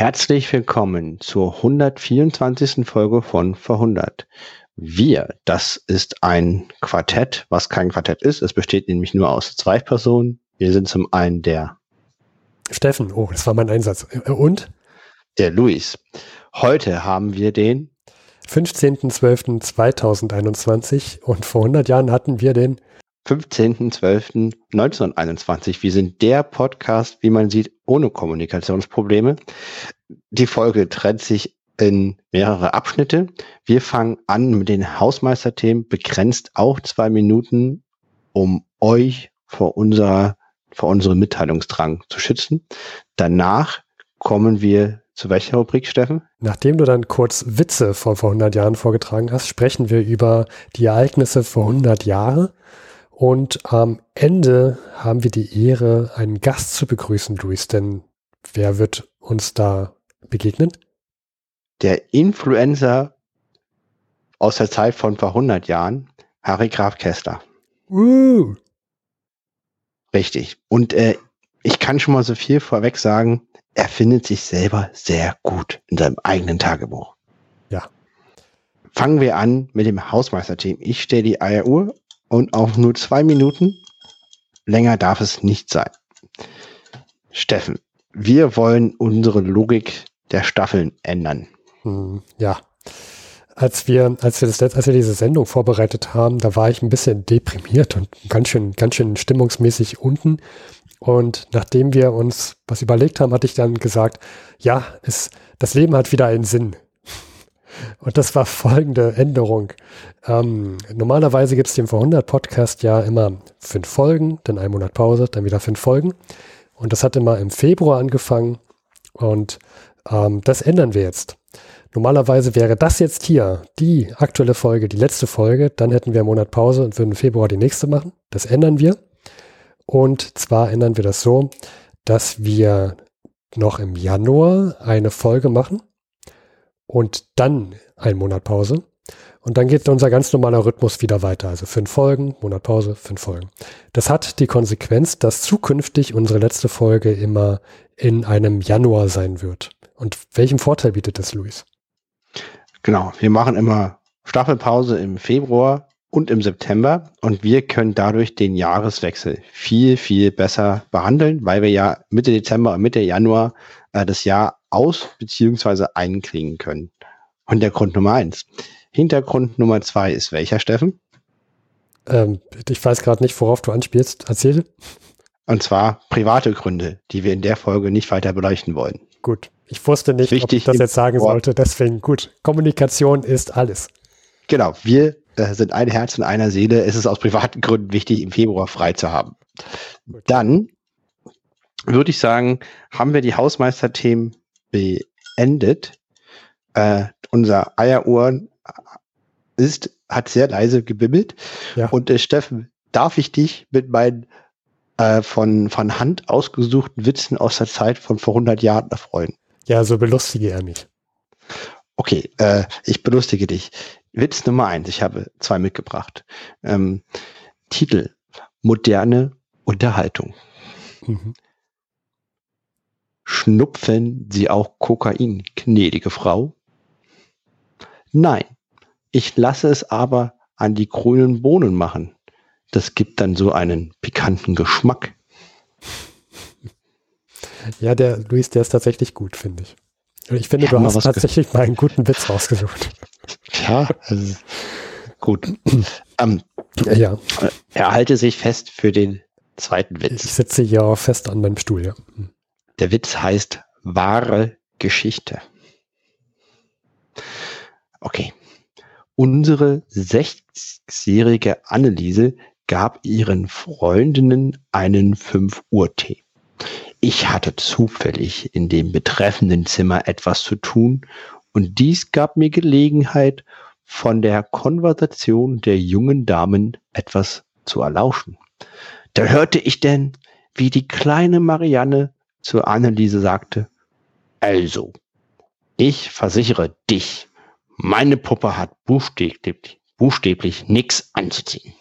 Herzlich willkommen zur 124. Folge von Verhundert. Wir, das ist ein Quartett, was kein Quartett ist. Es besteht nämlich nur aus zwei Personen. Wir sind zum einen der Steffen, oh, das war mein Einsatz. Und? Der Luis. Heute haben wir den 15.12.2021 und vor 100 Jahren hatten wir den 15.12.1921. Wir sind der Podcast, wie man sieht, ohne Kommunikationsprobleme. Die Folge trennt sich in mehrere Abschnitte. Wir fangen an mit den Hausmeisterthemen, begrenzt auch zwei Minuten, um euch vor unserer, vor unserem Mitteilungsdrang zu schützen. Danach kommen wir zu welcher Rubrik, Steffen? Nachdem du dann kurz Witze vor, vor 100 Jahren vorgetragen hast, sprechen wir über die Ereignisse vor 100 Jahren. Und am Ende haben wir die Ehre, einen Gast zu begrüßen, Luis. Denn wer wird uns da begegnen? Der Influencer aus der Zeit von vor 100 Jahren, Harry Graf Kessler. Uh. Richtig. Und äh, ich kann schon mal so viel vorweg sagen, er findet sich selber sehr gut in seinem eigenen Tagebuch. Ja. Fangen wir an mit dem Hausmeisterteam. Ich stelle die Eieruhr und auf nur zwei Minuten. Länger darf es nicht sein. Steffen, wir wollen unsere Logik der Staffeln ändern. Hm, ja. Als wir, als wir das als wir diese Sendung vorbereitet haben, da war ich ein bisschen deprimiert und ganz schön, ganz schön stimmungsmäßig unten. Und nachdem wir uns was überlegt haben, hatte ich dann gesagt, ja, es, das Leben hat wieder einen Sinn. Und das war folgende Änderung. Ähm, normalerweise gibt es den vor 100 Podcast ja immer fünf Folgen, dann ein Monat Pause, dann wieder fünf Folgen. Und das hat immer im Februar angefangen. Und ähm, das ändern wir jetzt. Normalerweise wäre das jetzt hier die aktuelle Folge, die letzte Folge. Dann hätten wir einen Monat Pause und würden im Februar die nächste machen. Das ändern wir. Und zwar ändern wir das so, dass wir noch im Januar eine Folge machen und dann einen Monat Pause. Und dann geht unser ganz normaler Rhythmus wieder weiter. Also fünf Folgen, Monat Pause, fünf Folgen. Das hat die Konsequenz, dass zukünftig unsere letzte Folge immer in einem Januar sein wird. Und welchen Vorteil bietet das, Luis? Genau, wir machen immer Staffelpause im Februar und im September und wir können dadurch den Jahreswechsel viel, viel besser behandeln, weil wir ja Mitte Dezember und Mitte Januar äh, das Jahr aus- bzw. einklingen können. Hintergrund Nummer eins. Hintergrund Nummer zwei ist welcher, Steffen? Ähm, ich weiß gerade nicht, worauf du anspielst. Erzähl. Und zwar private Gründe, die wir in der Folge nicht weiter beleuchten wollen. Gut. Ich wusste nicht, Wichtig ob ich das jetzt sagen sollte. Deswegen gut. Kommunikation ist alles. Genau. Wir äh, sind ein Herz und einer Seele. Es ist aus privaten Gründen wichtig, im Februar frei zu haben. Dann würde ich sagen, haben wir die Hausmeisterthemen beendet. Äh, unser Eieruhr ist, hat sehr leise gebimmelt. Ja. Und äh, Steffen, darf ich dich mit meinen äh, von, von Hand ausgesuchten Witzen aus der Zeit von vor 100 Jahren erfreuen? Ja, so belustige er mich. Okay, äh, ich belustige dich. Witz Nummer eins, ich habe zwei mitgebracht. Ähm, Titel, moderne Unterhaltung. Mhm. Schnupfen Sie auch Kokain, gnädige Frau? Nein, ich lasse es aber an die grünen Bohnen machen. Das gibt dann so einen pikanten Geschmack. Ja, der Luis, der ist tatsächlich gut, finde ich. Ich finde, ja, du hast tatsächlich mal einen guten Witz rausgesucht. Ja, also, gut. ähm, ja. Er halte sich fest für den zweiten Witz. Ich sitze hier fest an meinem Stuhl, ja. Der Witz heißt wahre Geschichte. Okay. Unsere 60-jährige Anneliese gab ihren Freundinnen einen 5 Uhr Tee. Ich hatte zufällig in dem betreffenden Zimmer etwas zu tun und dies gab mir Gelegenheit, von der Konversation der jungen Damen etwas zu erlauschen. Da hörte ich denn, wie die kleine Marianne zur Anneliese sagte, also, ich versichere dich, meine Puppe hat buchstäblich, buchstäblich nichts anzuziehen.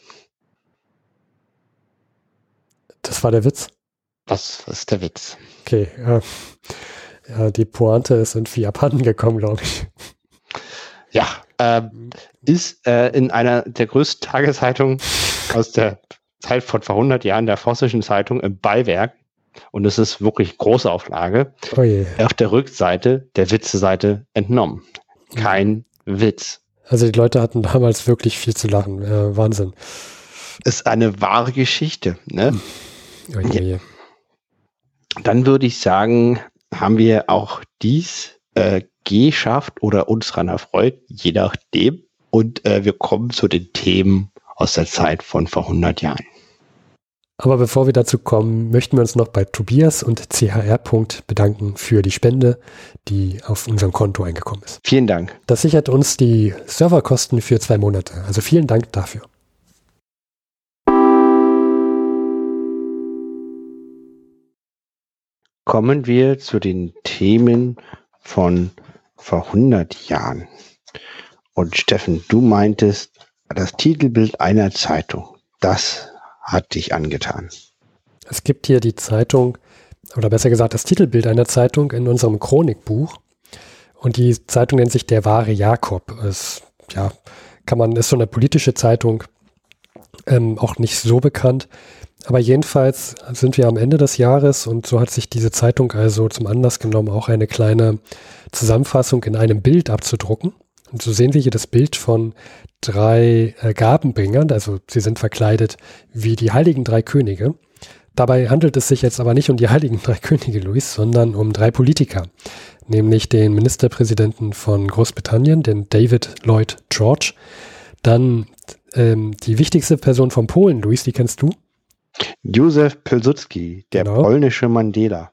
Das war der Witz? Das ist der Witz. Okay. Äh, Ja, die Pointe ist irgendwie abhanden gekommen, glaube ich. Ja, äh, ist äh, in einer der größten Tageszeitungen aus der Zeit von vor 100 Jahren, der Vossischen Zeitung, im Beiwerk. Und es ist wirklich große Auflage. Oh. Auf der Rückseite der Witze-Seite entnommen. Kein Witz. Also die Leute hatten damals wirklich viel zu lachen. Äh, Wahnsinn. Ist eine wahre Geschichte. Ne? Oh je, je. Dann würde ich sagen, haben wir auch dies äh, geschafft oder uns daran erfreut, je nachdem. Und äh, wir kommen zu den Themen aus der Zeit von vor 100 Jahren. Aber bevor wir dazu kommen, möchten wir uns noch bei Tobias und CHR. bedanken für die Spende, die auf unserem Konto eingekommen ist. Vielen Dank. Das sichert uns die Serverkosten für zwei Monate. Also vielen Dank dafür. Kommen wir zu den Themen von vor 100 Jahren. Und Steffen, du meintest, das Titelbild einer Zeitung, das hat dich angetan. Es gibt hier die Zeitung, oder besser gesagt das Titelbild einer Zeitung in unserem Chronikbuch. Und die Zeitung nennt sich Der wahre Jakob. Es, ja, kann man, ist so eine politische Zeitung, ähm, auch nicht so bekannt. Aber jedenfalls sind wir am Ende des Jahres und so hat sich diese Zeitung also zum Anlass genommen, auch eine kleine Zusammenfassung in einem Bild abzudrucken. Und so sehen wir hier das Bild von drei äh, Gabenbringern, also sie sind verkleidet wie die heiligen drei Könige. Dabei handelt es sich jetzt aber nicht um die heiligen drei Könige, Luis, sondern um drei Politiker, nämlich den Ministerpräsidenten von Großbritannien, den David Lloyd George, dann ähm, die wichtigste Person von Polen, Luis, die kennst du? Józef Pilsudski, der genau. polnische Mandela.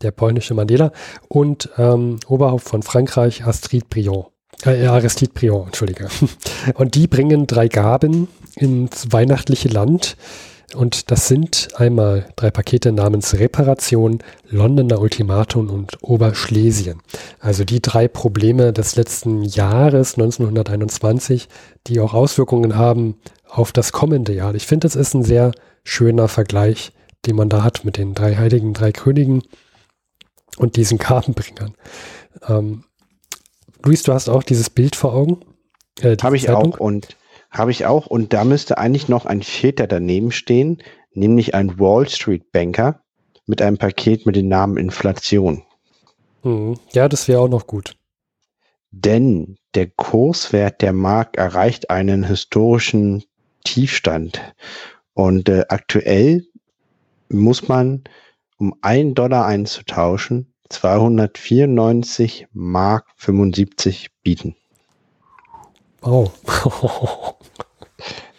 Der polnische Mandela und ähm, Oberhaupt von Frankreich, Astrid Briand. Äh, Aristide Briand, entschuldige. Und die bringen drei Gaben ins weihnachtliche Land. Und das sind einmal drei Pakete namens Reparation, Londoner Ultimatum und Oberschlesien. Also die drei Probleme des letzten Jahres 1921, die auch Auswirkungen haben auf das kommende Jahr. Ich finde, es ist ein sehr schöner Vergleich, den man da hat mit den drei Heiligen, drei Königen und diesen Kartenbringern. Ähm, Luis, du hast auch dieses Bild vor Augen? Äh, habe ich Zeitung? auch und habe ich auch und da müsste eigentlich noch ein vierter daneben stehen, nämlich ein Wall Street Banker mit einem Paket mit dem Namen Inflation. Hm, ja, das wäre auch noch gut. Denn der Kurswert der Mark erreicht einen historischen Tiefstand und äh, aktuell muss man, um einen Dollar einzutauschen, 294 Mark 75 bieten. Oh.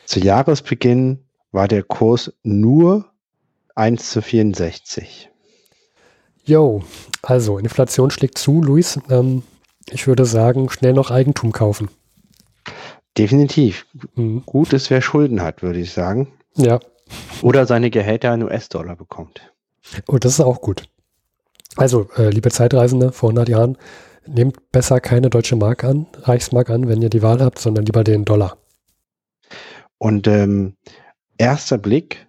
zu Jahresbeginn war der Kurs nur 1 zu 64. Jo, also Inflation schlägt zu, Luis. Ähm, ich würde sagen, schnell noch Eigentum kaufen. Definitiv. Mhm. Gut ist, wer Schulden hat, würde ich sagen. Ja. Oder seine Gehälter in US-Dollar bekommt. Und oh, das ist auch gut. Also, äh, liebe Zeitreisende vor 100 Jahren, nehmt besser keine deutsche Mark an, Reichsmark an, wenn ihr die Wahl habt, sondern lieber den Dollar. Und ähm, erster Blick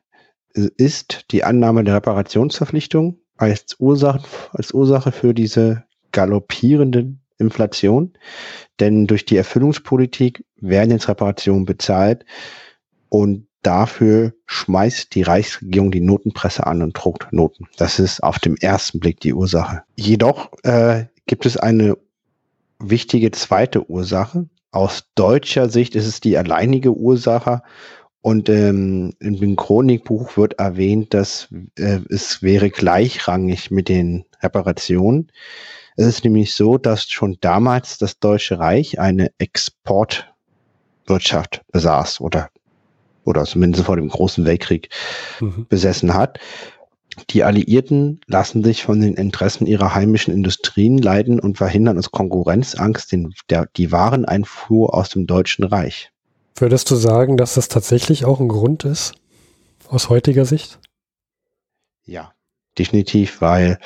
ist die Annahme der Reparationsverpflichtung als Ursache, als Ursache für diese galoppierende Inflation. Denn durch die Erfüllungspolitik werden jetzt Reparationen bezahlt und dafür schmeißt die Reichsregierung die Notenpresse an und druckt Noten. Das ist auf dem ersten Blick die Ursache. Jedoch äh, gibt es eine wichtige zweite Ursache. Aus deutscher Sicht ist es die alleinige Ursache. Und ähm, im Chronikbuch wird erwähnt, dass äh, es wäre gleichrangig mit den Reparationen. Es ist nämlich so, dass schon damals das Deutsche Reich eine Exportwirtschaft besaß oder oder zumindest vor dem Großen Weltkrieg mhm. besessen hat. Die Alliierten lassen sich von den Interessen ihrer heimischen Industrien leiden und verhindern aus Konkurrenzangst den, der, die Wareneinfuhr aus dem Deutschen Reich. Würdest du sagen, dass das tatsächlich auch ein Grund ist, aus heutiger Sicht? Ja, definitiv, weil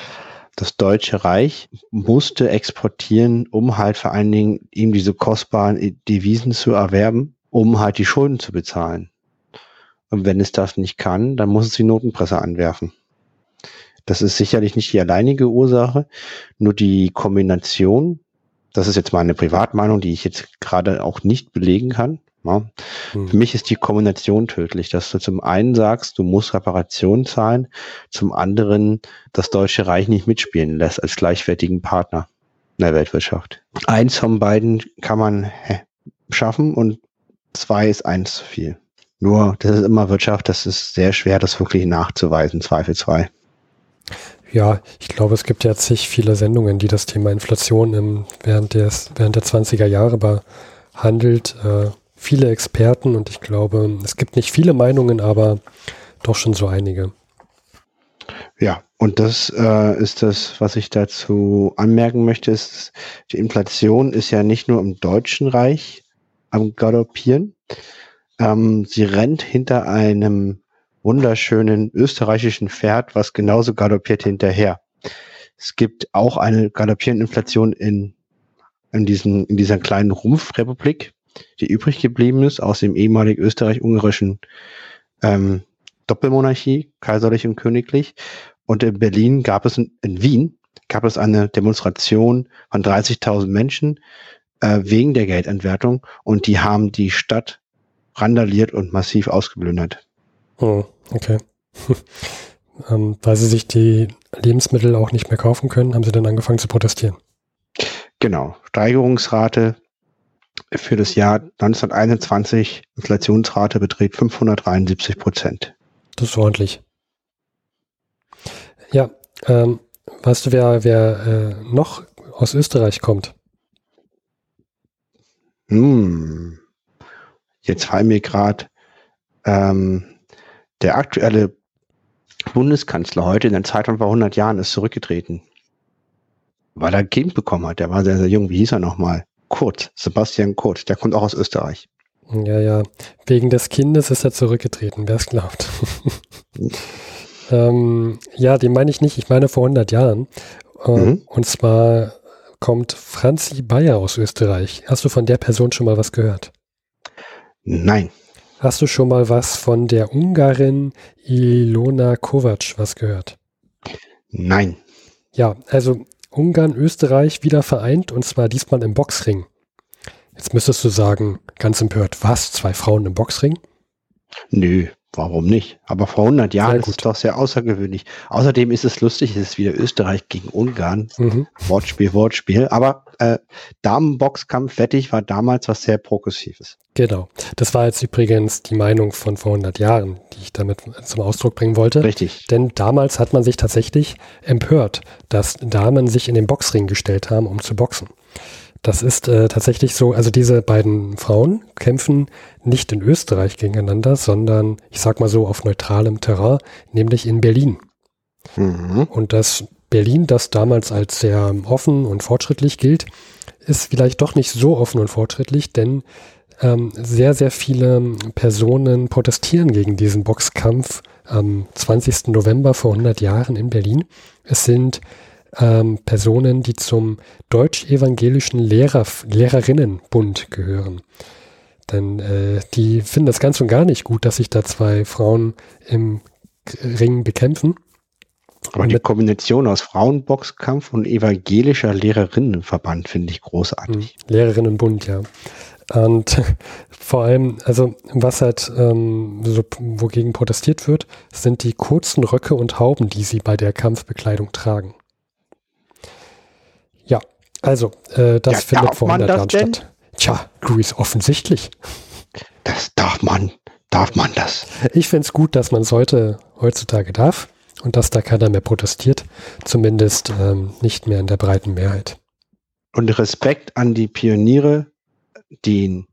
das Deutsche Reich musste exportieren, um halt vor allen Dingen ihm diese kostbaren Devisen zu erwerben, um halt die Schulden zu bezahlen. Und wenn es das nicht kann, dann muss es die Notenpresse anwerfen. Das ist sicherlich nicht die alleinige Ursache, nur die Kombination, das ist jetzt meine Privatmeinung, die ich jetzt gerade auch nicht belegen kann. Ja. Hm. Für mich ist die Kombination tödlich, dass du zum einen sagst, du musst Reparation zahlen, zum anderen das Deutsche Reich nicht mitspielen lässt als gleichwertigen Partner in der Weltwirtschaft. Eins von beiden kann man schaffen und zwei ist eins zu viel. Nur, das ist immer Wirtschaft, das ist sehr schwer, das wirklich nachzuweisen, zweifelsfrei. Ja, ich glaube, es gibt ja zig viele Sendungen, die das Thema Inflation im, während, des, während der 20er Jahre behandelt. Äh, viele Experten und ich glaube, es gibt nicht viele Meinungen, aber doch schon so einige. Ja, und das äh, ist das, was ich dazu anmerken möchte, ist, die Inflation ist ja nicht nur im Deutschen Reich am Galoppieren, ähm, sie rennt hinter einem wunderschönen österreichischen Pferd, was genauso galoppiert hinterher. Es gibt auch eine galoppierende Inflation in, in, diesen, in dieser kleinen Rumpfrepublik, die übrig geblieben ist aus dem ehemaligen österreich-ungarischen ähm, Doppelmonarchie, kaiserlich und königlich. Und in Berlin gab es, in, in Wien gab es eine Demonstration von 30.000 Menschen äh, wegen der Geldentwertung und die haben die Stadt randaliert und massiv ausgeplündert. Oh, okay. ähm, weil sie sich die Lebensmittel auch nicht mehr kaufen können, haben sie dann angefangen zu protestieren. Genau. Steigerungsrate für das Jahr 1921, Inflationsrate beträgt 573 Prozent. Das ist ordentlich. Ja, ähm, weißt du, wer, wer äh, noch aus Österreich kommt? Hm. Jetzt fallen mir gerade ähm, der aktuelle Bundeskanzler heute in der Zeitung vor 100 Jahren ist zurückgetreten, weil er ein Kind bekommen hat. Der war sehr, sehr jung. Wie hieß er nochmal? Kurt, Sebastian Kurt. Der kommt auch aus Österreich. Ja, ja. Wegen des Kindes ist er zurückgetreten, wer es glaubt. ähm, ja, den meine ich nicht. Ich meine vor 100 Jahren. Äh, mhm. Und zwar kommt Franzi Bayer aus Österreich. Hast du von der Person schon mal was gehört? Nein. Hast du schon mal was von der Ungarin Ilona Kovac was gehört? Nein. Ja, also Ungarn, Österreich wieder vereint und zwar diesmal im Boxring. Jetzt müsstest du sagen, ganz empört, was? Zwei Frauen im Boxring? Nö, Warum nicht? Aber vor 100 Jahren ist es doch sehr außergewöhnlich. Außerdem ist es lustig, es ist wieder Österreich gegen Ungarn. Mhm. Wortspiel, Wortspiel. Aber äh, Damenboxkampf wettig war damals was sehr Progressives. Genau. Das war jetzt übrigens die Meinung von vor 100 Jahren, die ich damit zum Ausdruck bringen wollte. Richtig. Denn damals hat man sich tatsächlich empört, dass Damen sich in den Boxring gestellt haben, um zu boxen. Das ist äh, tatsächlich so, also diese beiden Frauen kämpfen nicht in Österreich gegeneinander, sondern ich sag mal so auf neutralem Terrain, nämlich in Berlin. Mhm. Und das Berlin, das damals als sehr offen und fortschrittlich gilt, ist vielleicht doch nicht so offen und fortschrittlich, denn ähm, sehr, sehr viele Personen protestieren gegen diesen Boxkampf am 20. November vor 100 Jahren in Berlin. Es sind ähm, Personen, die zum deutsch-evangelischen Lehrer, Lehrerinnenbund gehören. Denn äh, die finden das ganz und gar nicht gut, dass sich da zwei Frauen im Ring bekämpfen. Aber die Kombination aus Frauenboxkampf und evangelischer Lehrerinnenverband finde ich großartig. Hm, Lehrerinnenbund, ja. Und vor allem, also was halt ähm, so, wogegen protestiert wird, sind die kurzen Röcke und Hauben, die sie bei der Kampfbekleidung tragen. Also, äh, das ja, findet vor 100 Jahren statt. Tja, Luis, offensichtlich. Das darf man, darf man das. Ich finde es gut, dass man es heute, heutzutage darf und dass da keiner mehr protestiert. Zumindest ähm, nicht mehr in der breiten Mehrheit. Und Respekt an die Pioniere, die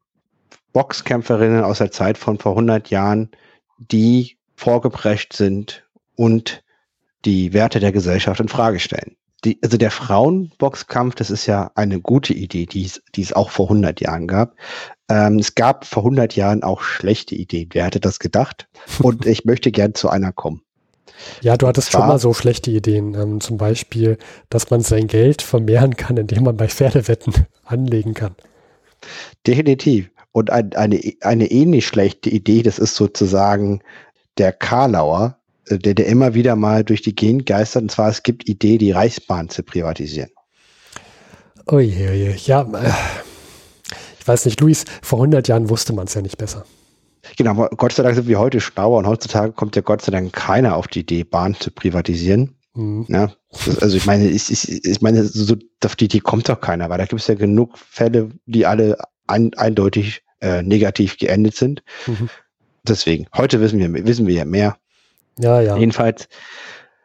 Boxkämpferinnen aus der Zeit von vor 100 Jahren, die vorgeprescht sind und die Werte der Gesellschaft in Frage stellen die, also der Frauenboxkampf, das ist ja eine gute Idee, die es, die es auch vor 100 Jahren gab. Ähm, es gab vor 100 Jahren auch schlechte Ideen. Wer hätte das gedacht? Und ich möchte gern zu einer kommen. Ja, du hattest schon mal so schlechte Ideen. Ähm, zum Beispiel, dass man sein Geld vermehren kann, indem man bei Pferdewetten anlegen kann. Definitiv. Und ein, eine, eine ähnlich schlechte Idee, das ist sozusagen der Karlauer, der, der immer wieder mal durch die Gegend geistert. Und zwar, es gibt Idee, die Reichsbahn zu privatisieren. Oh je, oh je. ja, äh, ich weiß nicht, Luis, vor 100 Jahren wusste man es ja nicht besser. Genau, Gott sei Dank sind wir heute schlauer und heutzutage kommt ja Gott sei Dank keiner auf die Idee, Bahn zu privatisieren. Mhm. Ja, also ich meine, ich, ich, ich meine, so auf die Idee kommt doch keiner, weil da gibt es ja genug Fälle, die alle ein, eindeutig äh, negativ geendet sind. Mhm. Deswegen, heute wissen wir, wissen wir ja mehr. Ja, ja. Jedenfalls,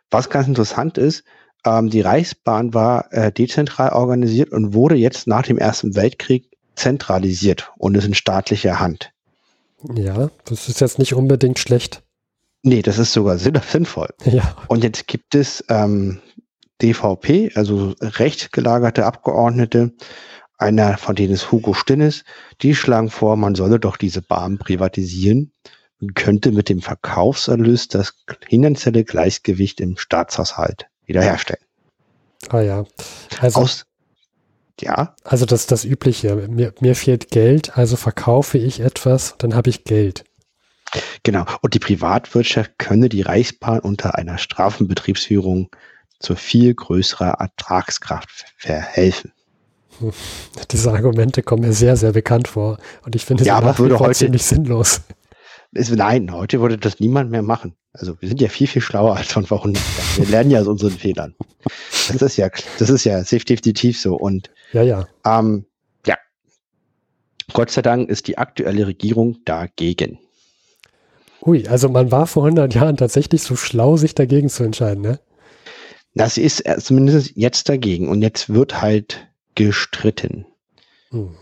was ganz interessant ist, ähm, die Reichsbahn war äh, dezentral organisiert und wurde jetzt nach dem Ersten Weltkrieg zentralisiert und ist in staatlicher Hand. Ja, das ist jetzt nicht unbedingt schlecht. Nee, das ist sogar sinnvoll. Ja. Und jetzt gibt es ähm, DVP, also recht gelagerte Abgeordnete, einer von denen ist Hugo Stinnes, die schlagen vor, man solle doch diese Bahn privatisieren und könnte mit dem Verkaufserlös das finanzielle Gleichgewicht im Staatshaushalt wiederherstellen. Ah ja. Also, Aus, ja. Also das das Übliche. Mir, mir fehlt Geld, also verkaufe ich etwas, dann habe ich Geld. Genau. Und die Privatwirtschaft könne die Reichsbahn unter einer Strafenbetriebsführung zu viel größerer Ertragskraft verhelfen. Diese Argumente kommen mir sehr, sehr bekannt vor. Und ich finde sie ja, nach wie vor ziemlich sinnlos. Ist, nein, heute würde das niemand mehr machen. Also wir sind ja viel, viel schlauer als von vor 100 Jahren. Wir lernen ja aus unseren Fehlern. Das ist ja, das ist ja definitiv so. Und ja, ja. Ähm, ja. Gott sei Dank ist die aktuelle Regierung dagegen. Ui, also man war vor 100 Jahren tatsächlich so schlau, sich dagegen zu entscheiden, ne? Das ist zumindest jetzt dagegen und jetzt wird halt gestritten. Hm.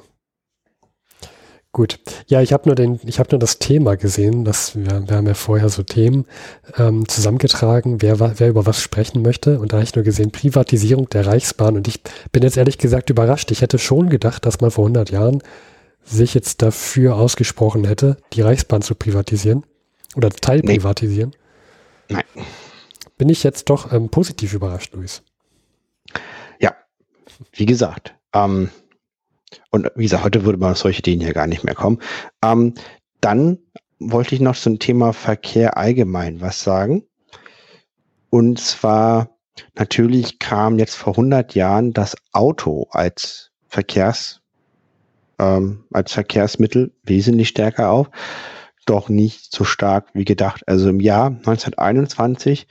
Gut. Ja, ich habe nur den, ich habe nur das Thema gesehen, dass wir, wir haben ja vorher so Themen ähm, zusammengetragen, wer, wer über was sprechen möchte. Und da habe ich nur gesehen, Privatisierung der Reichsbahn. Und ich bin jetzt ehrlich gesagt überrascht. Ich hätte schon gedacht, dass man vor 100 Jahren sich jetzt dafür ausgesprochen hätte, die Reichsbahn zu privatisieren oder teilprivatisieren. Nee. Nein. Bin ich jetzt doch ähm, positiv überrascht, Luis. Ja, wie gesagt, ähm, und wie gesagt, heute würde man auf solche Ideen hier gar nicht mehr kommen. Ähm, dann wollte ich noch zum Thema Verkehr allgemein was sagen. Und zwar, natürlich kam jetzt vor 100 Jahren das Auto als Verkehrs, ähm, als Verkehrsmittel wesentlich stärker auf, doch nicht so stark wie gedacht. Also im Jahr 1921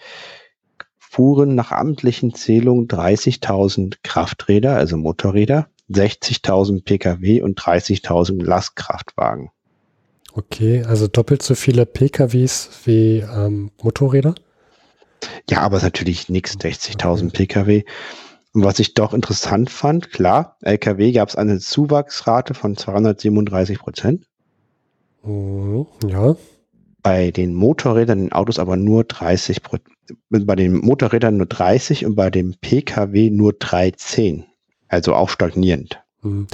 fuhren nach amtlichen Zählungen 30.000 Krafträder, also Motorräder, 60.000 Pkw und 30.000 Lastkraftwagen. Okay, also doppelt so viele PKWs wie ähm, Motorräder? Ja, aber natürlich nichts, 60.000 okay. Pkw. Und was ich doch interessant fand, klar, LKW gab es eine Zuwachsrate von 237 Prozent. Mhm, ja. Bei den Motorrädern, den Autos aber nur 30 Prozent. Bei den Motorrädern nur 30 und bei dem Pkw nur 13 also auch stagnierend. Mhm.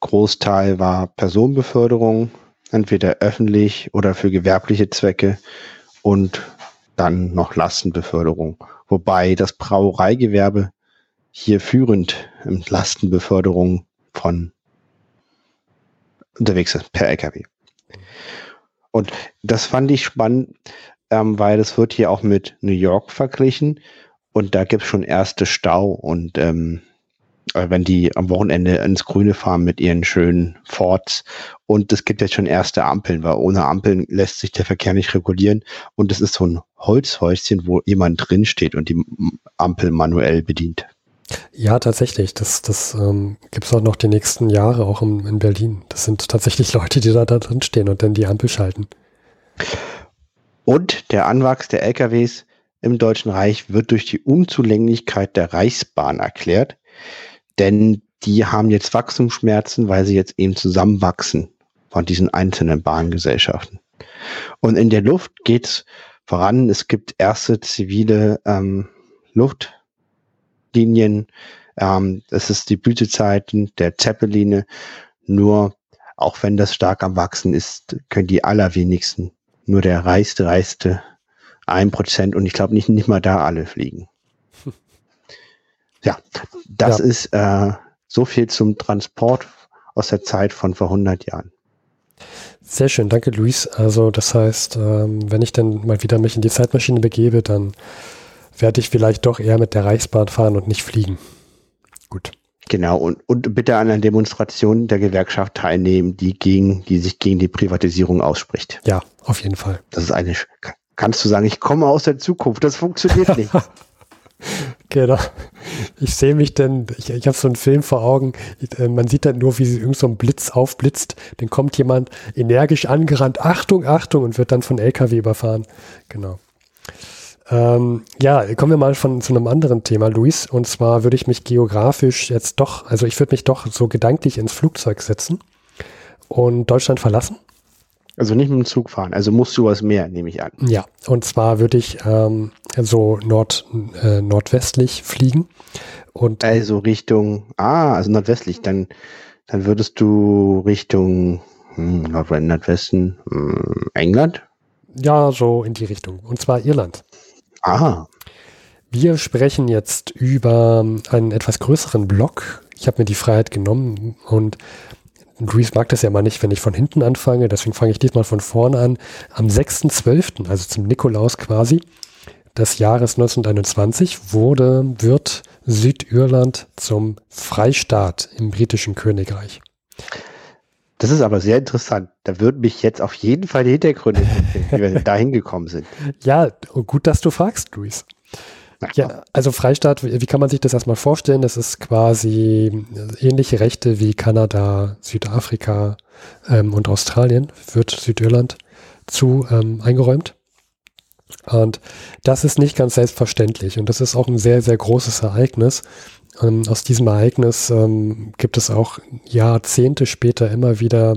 Großteil war Personenbeförderung, entweder öffentlich oder für gewerbliche Zwecke und dann noch Lastenbeförderung. Wobei das Brauereigewerbe hier führend in Lastenbeförderung von unterwegs ist per LKW. Und das fand ich spannend, ähm, weil das wird hier auch mit New York verglichen und da gibt es schon erste Stau und ähm, äh, wenn die am Wochenende ins Grüne fahren mit ihren schönen Forts. Und es gibt jetzt schon erste Ampeln, weil ohne Ampeln lässt sich der Verkehr nicht regulieren. Und es ist so ein Holzhäuschen, wo jemand drin steht und die Ampel manuell bedient. Ja, tatsächlich. Das, das ähm, gibt es auch noch die nächsten Jahre, auch in, in Berlin. Das sind tatsächlich Leute, die da, da drin stehen und dann die Ampel schalten. Und der Anwachs der LKWs im Deutschen Reich wird durch die Unzulänglichkeit der Reichsbahn erklärt denn die haben jetzt Wachstumsschmerzen, weil sie jetzt eben zusammenwachsen von diesen einzelnen Bahngesellschaften. Und in der Luft geht's voran. Es gibt erste zivile ähm, Luftlinien. Ähm, das ist die Blütezeiten der Zeppeline. Nur auch wenn das stark am Wachsen ist, können die allerwenigsten, nur der reichste, reichste ein Prozent und ich glaube nicht, nicht mal da alle fliegen. Ja, das ja. ist äh, so viel zum Transport aus der Zeit von vor 100 Jahren. Sehr schön, danke Luis. Also das heißt, ähm, wenn ich dann mal wieder mich in die Zeitmaschine begebe, dann werde ich vielleicht doch eher mit der Reichsbahn fahren und nicht fliegen. Gut. Genau, und, und bitte an einer Demonstration der Gewerkschaft teilnehmen, die gegen, die sich gegen die Privatisierung ausspricht. Ja, auf jeden Fall. Das ist eine, kannst du sagen, ich komme aus der Zukunft, das funktioniert nicht. Genau. Ich sehe mich denn, ich, ich habe so einen Film vor Augen, äh, man sieht dann nur, wie irgend so ein Blitz aufblitzt, dann kommt jemand energisch angerannt, Achtung, Achtung, und wird dann von LKW überfahren. Genau. Ähm, ja, kommen wir mal von zu einem anderen Thema, Luis. Und zwar würde ich mich geografisch jetzt doch, also ich würde mich doch so gedanklich ins Flugzeug setzen und Deutschland verlassen. Also nicht mit dem Zug fahren, also musst du was mehr, nehme ich an. Ja, und zwar würde ich ähm, so nord, äh, nordwestlich fliegen. Und also Richtung, ah, also nordwestlich, dann, dann würdest du Richtung hm, Nordwesten, hm, England? Ja, so in die Richtung. Und zwar Irland. Ah. Wir sprechen jetzt über einen etwas größeren Block. Ich habe mir die Freiheit genommen und Luis mag das ja mal nicht, wenn ich von hinten anfange, deswegen fange ich diesmal von vorne an. Am 6.12., also zum Nikolaus quasi, des Jahres 1921, wurde, wird Südirland zum Freistaat im britischen Königreich. Das ist aber sehr interessant. Da würden mich jetzt auf jeden Fall die Hintergründe interessieren, wie wir da hingekommen sind. Ja, gut, dass du fragst, Luis. Ja, also Freistaat, wie kann man sich das erstmal vorstellen? Das ist quasi ähnliche Rechte wie Kanada, Südafrika ähm, und Australien, wird Südirland zu ähm, eingeräumt. Und das ist nicht ganz selbstverständlich und das ist auch ein sehr, sehr großes Ereignis. Ähm, aus diesem Ereignis ähm, gibt es auch Jahrzehnte später immer wieder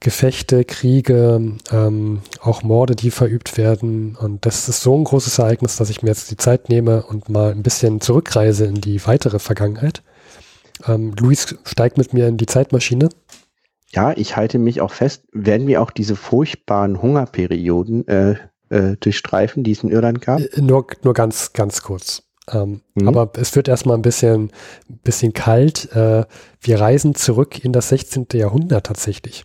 Gefechte, Kriege, ähm, auch Morde, die verübt werden. Und das ist so ein großes Ereignis, dass ich mir jetzt die Zeit nehme und mal ein bisschen zurückreise in die weitere Vergangenheit. Ähm, Luis steigt mit mir in die Zeitmaschine. Ja, ich halte mich auch fest, werden wir auch diese furchtbaren Hungerperioden äh, äh, durchstreifen, die es in Irland gab? Äh, nur, nur ganz, ganz kurz. Ähm, mhm. Aber es wird erstmal ein bisschen, bisschen kalt. Äh, wir reisen zurück in das 16. Jahrhundert tatsächlich.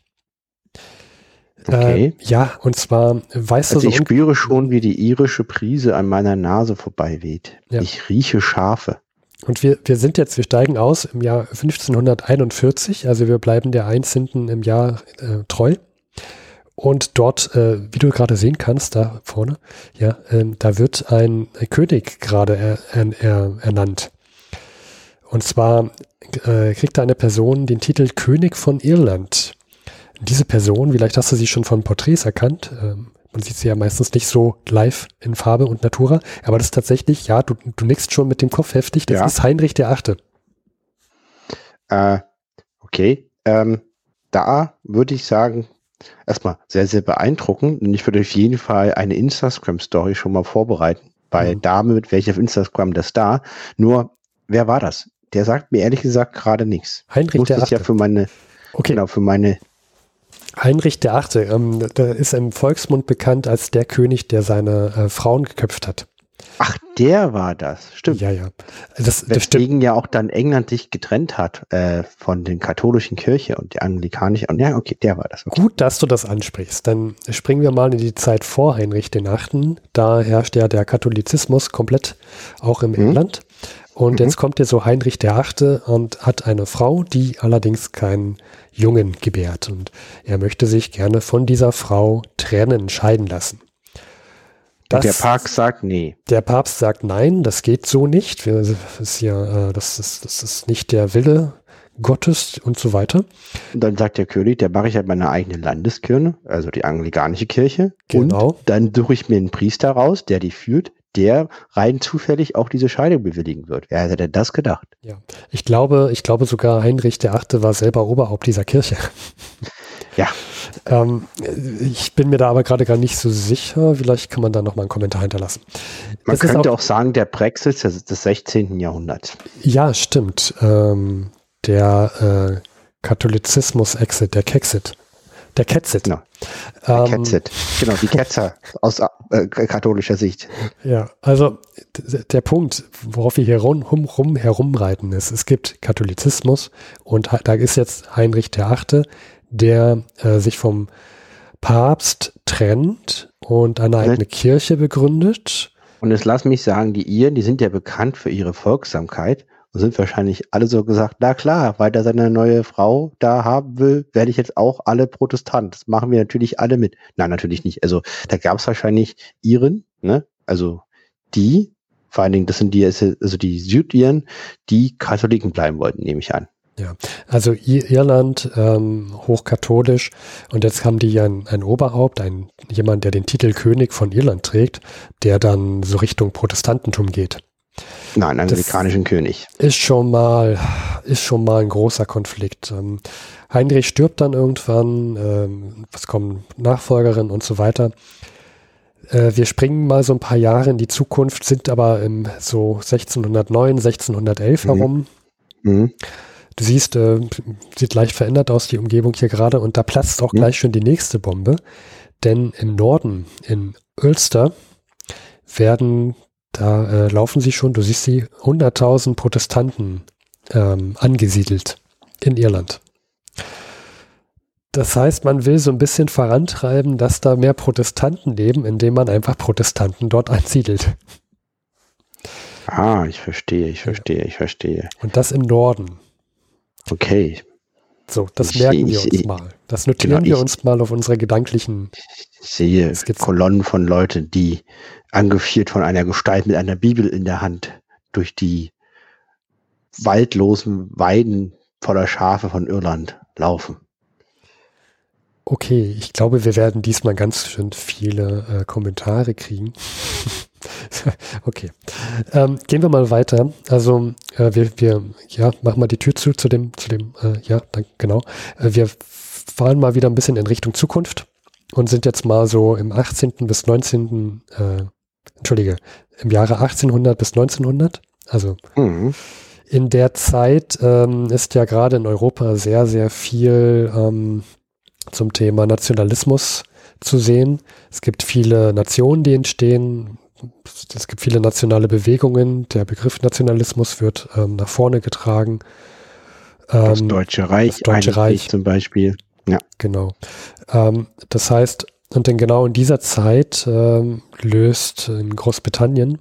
Okay. Äh, ja, und zwar, weißt also du so. Ich spüre schon, wie die irische Prise an meiner Nase vorbei weht. Ja. Ich rieche Schafe. Und wir, wir sind jetzt, wir steigen aus im Jahr 1541, also wir bleiben der Einzigen im Jahr äh, treu. Und dort, äh, wie du gerade sehen kannst, da vorne, ja, äh, da wird ein, ein König gerade er, er, ernannt. Und zwar äh, kriegt da eine Person den Titel König von Irland diese Person, vielleicht hast du sie schon von Porträts erkannt. Ähm, man sieht sie ja meistens nicht so live in Farbe und Natura, aber das ist tatsächlich, ja, du, du nickst schon mit dem Kopf heftig, das ja. ist Heinrich der Achte. Äh, okay, ähm, da würde ich sagen, erstmal sehr, sehr beeindruckend und ich würde auf jeden Fall eine Instagram-Story schon mal vorbereiten, bei mhm. Dame mit welcher auf Instagram das da. Nur, wer war das? Der sagt mir ehrlich gesagt gerade nichts. Heinrich ich der Achte. ja für meine, okay. genau, für meine Heinrich der Achte, ähm, der ist im Volksmund bekannt als der König, der seine äh, Frauen geköpft hat. Ach, der war das, stimmt. Ja, ja. Das, das Weswegen ja auch dann England sich getrennt hat äh, von den katholischen Kirche und der anglikanischen. Und ja, okay, der war das. Okay. Gut, dass du das ansprichst. Dann springen wir mal in die Zeit vor Heinrich den Achten. Da herrscht ja der Katholizismus komplett auch im hm. England. Und mhm. jetzt kommt ja so Heinrich der Achte und hat eine Frau, die allerdings keinen Jungen gebärt. Und er möchte sich gerne von dieser Frau trennen, scheiden lassen. Das, der Papst sagt nee. Der Papst sagt nein, das geht so nicht. Das ist ja, äh, das ist, das ist nicht der Wille Gottes und so weiter. Und dann sagt der König, der mache ich halt meine eigene Landeskirche, also die anglikanische Kirche. Genau. Und dann suche ich mir einen Priester raus, der die führt, der rein zufällig auch diese Scheidung bewilligen wird. Wer hätte denn das gedacht? Ja, ich glaube, ich glaube sogar Heinrich der Achte war selber Oberhaupt dieser Kirche. Ja. Ähm, ich bin mir da aber gerade gar nicht so sicher. Vielleicht kann man da noch mal einen Kommentar hinterlassen. Man das könnte auch, auch, sagen, der Brexit des, des 16. Jahrhunderts. Ja, stimmt. Ähm, der äh, Katholizismus-Exit, der Kexit. Der Ketzit. Genau. Der ähm, Ketzit. Genau, die Ketzer aus äh, katholischer Sicht. Ja, also der Punkt, worauf wir hier rum, rum herumreiten, ist, es gibt Katholizismus und da ist jetzt Heinrich der Achte, der äh, sich vom Papst trennt und eine eigene Kirche begründet. Und jetzt lass mich sagen, die Iren, die sind ja bekannt für ihre Folgsamkeit und sind wahrscheinlich alle so gesagt, na klar, weil er seine neue Frau da haben will, werde ich jetzt auch alle Protestant. Das machen wir natürlich alle mit. Nein, natürlich nicht. Also da gab es wahrscheinlich Iren, ne? Also die, vor allen Dingen, das sind die, also die Südiren, die Katholiken bleiben wollten, nehme ich an. Ja, also Irland ähm, hochkatholisch und jetzt haben die ja ein, ein Oberhaupt, ein jemand, der den Titel König von Irland trägt, der dann so Richtung Protestantentum geht. Nein, anglikanischen König. Ist schon mal, ist schon mal ein großer Konflikt. Ähm, Heinrich stirbt dann irgendwann, ähm, was kommen Nachfolgerin und so weiter. Äh, wir springen mal so ein paar Jahre in die Zukunft, sind aber im so 1609, 1611 mhm. herum. Mhm. Du siehst, äh, sieht leicht verändert aus, die Umgebung hier gerade, und da platzt auch mhm. gleich schon die nächste Bombe. Denn im Norden, in Ulster, werden, da äh, laufen sie schon, du siehst sie, 100.000 Protestanten ähm, angesiedelt in Irland. Das heißt, man will so ein bisschen vorantreiben, dass da mehr Protestanten leben, indem man einfach Protestanten dort ansiedelt. Ah, ich verstehe, ich verstehe, ich verstehe. Und das im Norden. Okay. So, das ich, merken wir uns ich, mal. Das notieren genau, wir uns mal auf unsere gedanklichen. Ich sehe. Kolonnen von Leuten, die angeführt von einer Gestalt mit einer Bibel in der Hand durch die waldlosen Weiden voller Schafe von Irland laufen. Okay, ich glaube, wir werden diesmal ganz schön viele äh, Kommentare kriegen. okay. Ähm, gehen wir mal weiter. Also äh, wir, wir, ja, machen mal die Tür zu, zu dem, zu dem, äh, ja, dann, genau. Äh, wir fahren mal wieder ein bisschen in Richtung Zukunft und sind jetzt mal so im 18. bis 19. Äh, Entschuldige, im Jahre 1800 bis 1900. Also mhm. in der Zeit ähm, ist ja gerade in Europa sehr, sehr viel ähm, zum Thema Nationalismus zu sehen. Es gibt viele Nationen, die entstehen, es gibt viele nationale Bewegungen. Der Begriff Nationalismus wird ähm, nach vorne getragen. Ähm, das Deutsche Reich, das Deutsche Reich zum Beispiel. Ja. Genau. Ähm, das heißt, und denn genau in dieser Zeit ähm, löst in Großbritannien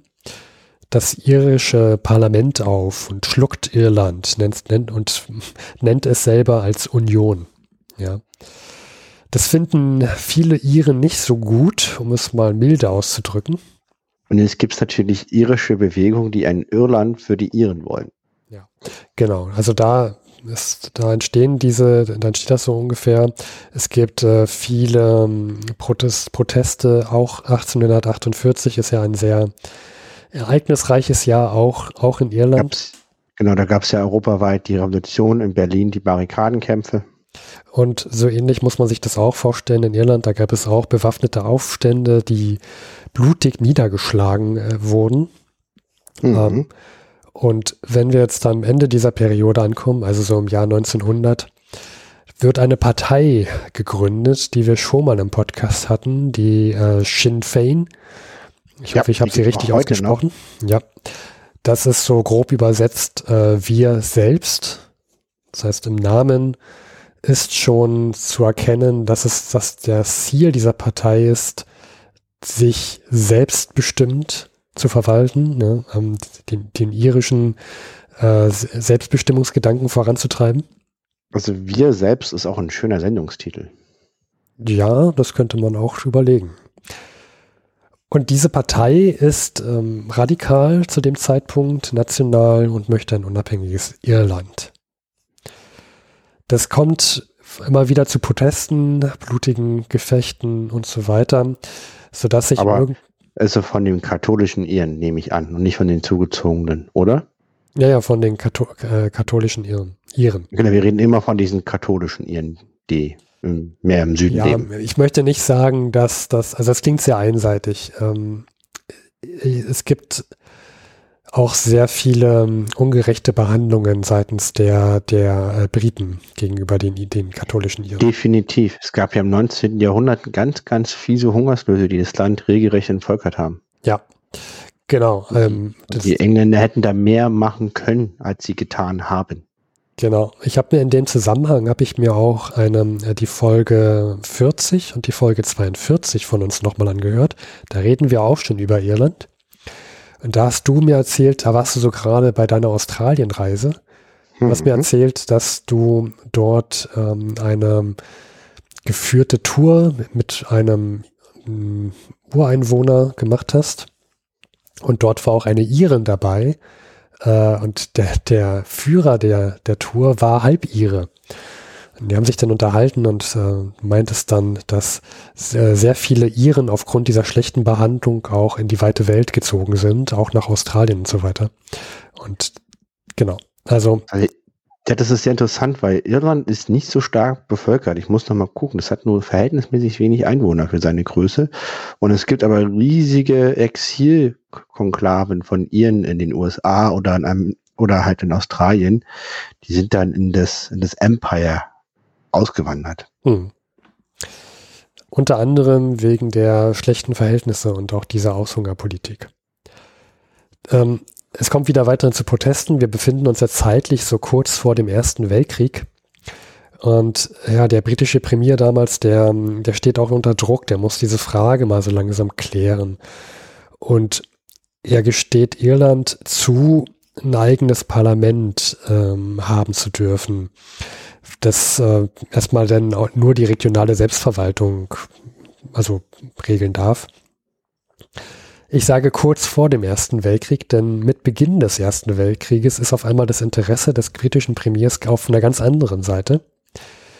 das irische Parlament auf und schluckt Irland nennt, nennt, und nennt es selber als Union. Ja. Das finden viele Iren nicht so gut, um es mal milde auszudrücken. Und es gibt natürlich irische Bewegungen, die ein Irland für die Iren wollen. Ja, genau. Also da ist, da entstehen diese, da entsteht das so ungefähr. Es gibt äh, viele ähm, Protest, Proteste, auch 1848 ist ja ein sehr ereignisreiches Jahr, auch, auch in Irland. Gab's, genau, da gab es ja europaweit die Revolution, in Berlin die Barrikadenkämpfe. Und so ähnlich muss man sich das auch vorstellen in Irland. Da gab es auch bewaffnete Aufstände, die blutig niedergeschlagen äh, wurden. Mhm. Ähm, und wenn wir jetzt am Ende dieser Periode ankommen, also so im Jahr 1900, wird eine Partei gegründet, die wir schon mal im Podcast hatten, die äh, Sinn Fein. Ich ja, hoffe, ich habe sie richtig ausgesprochen. Noch. Ja, das ist so grob übersetzt äh, wir selbst. Das heißt, im Namen ist schon zu erkennen, dass es dass das Ziel dieser Partei ist, sich selbstbestimmt zu verwalten, ne, ähm, den, den, irischen äh, Selbstbestimmungsgedanken voranzutreiben. Also wir selbst ist auch ein schöner Sendungstitel. Ja, das könnte man auch überlegen. Und diese Partei ist ähm, radikal zu dem Zeitpunkt national und möchte ein unabhängiges Irland. Das kommt immer wieder zu Protesten, blutigen Gefechten und so weiter sodass sich Aber also von den katholischen Ehren nehme ich an und nicht von den zugezogenen, oder? Ja, ja, von den Kathol äh, katholischen Ehren. Iren. Genau, wir reden immer von diesen katholischen Ehren, die mehr im Süden ja, leben. Ich möchte nicht sagen, dass das, also das klingt sehr einseitig. Ähm, es gibt auch sehr viele um, ungerechte Behandlungen seitens der, der äh, Briten gegenüber den, den katholischen Iren. Definitiv. Es gab ja im 19. Jahrhundert ganz, ganz fiese Hungersnöte, die das Land regelrecht entvölkert haben. Ja, genau. Ähm, die Engländer hätten da mehr machen können, als sie getan haben. Genau. Ich habe mir in dem Zusammenhang habe ich mir auch eine, äh, die Folge 40 und die Folge 42 von uns nochmal angehört. Da reden wir auch schon über Irland. Und da hast du mir erzählt, da warst du so gerade bei deiner Australienreise. Du hast mir mhm. erzählt, dass du dort ähm, eine geführte Tour mit einem ähm, Ureinwohner gemacht hast. Und dort war auch eine Iren dabei. Äh, und der, der Führer der, der Tour war Halbire. Die haben sich dann unterhalten und äh, meint es dann, dass sehr, sehr viele Iren aufgrund dieser schlechten Behandlung auch in die weite Welt gezogen sind, auch nach Australien und so weiter. Und genau, also, ja, das ist sehr interessant, weil Irland ist nicht so stark bevölkert. Ich muss noch mal gucken. Es hat nur verhältnismäßig wenig Einwohner für seine Größe. Und es gibt aber riesige Exilkonklaven von Iren in den USA oder in einem, oder halt in Australien. Die sind dann in das, in das Empire ausgewandert. Hm. Unter anderem wegen der schlechten Verhältnisse und auch dieser Aushungerpolitik. Ähm, es kommt wieder weiter zu Protesten. Wir befinden uns ja zeitlich so kurz vor dem Ersten Weltkrieg. Und ja, der britische Premier damals, der, der steht auch unter Druck, der muss diese Frage mal so langsam klären. Und er gesteht Irland zu, ein eigenes Parlament ähm, haben zu dürfen, das äh, erstmal dann nur die regionale Selbstverwaltung also regeln darf. Ich sage kurz vor dem Ersten Weltkrieg, denn mit Beginn des Ersten Weltkrieges ist auf einmal das Interesse des britischen Premiers auf einer ganz anderen Seite,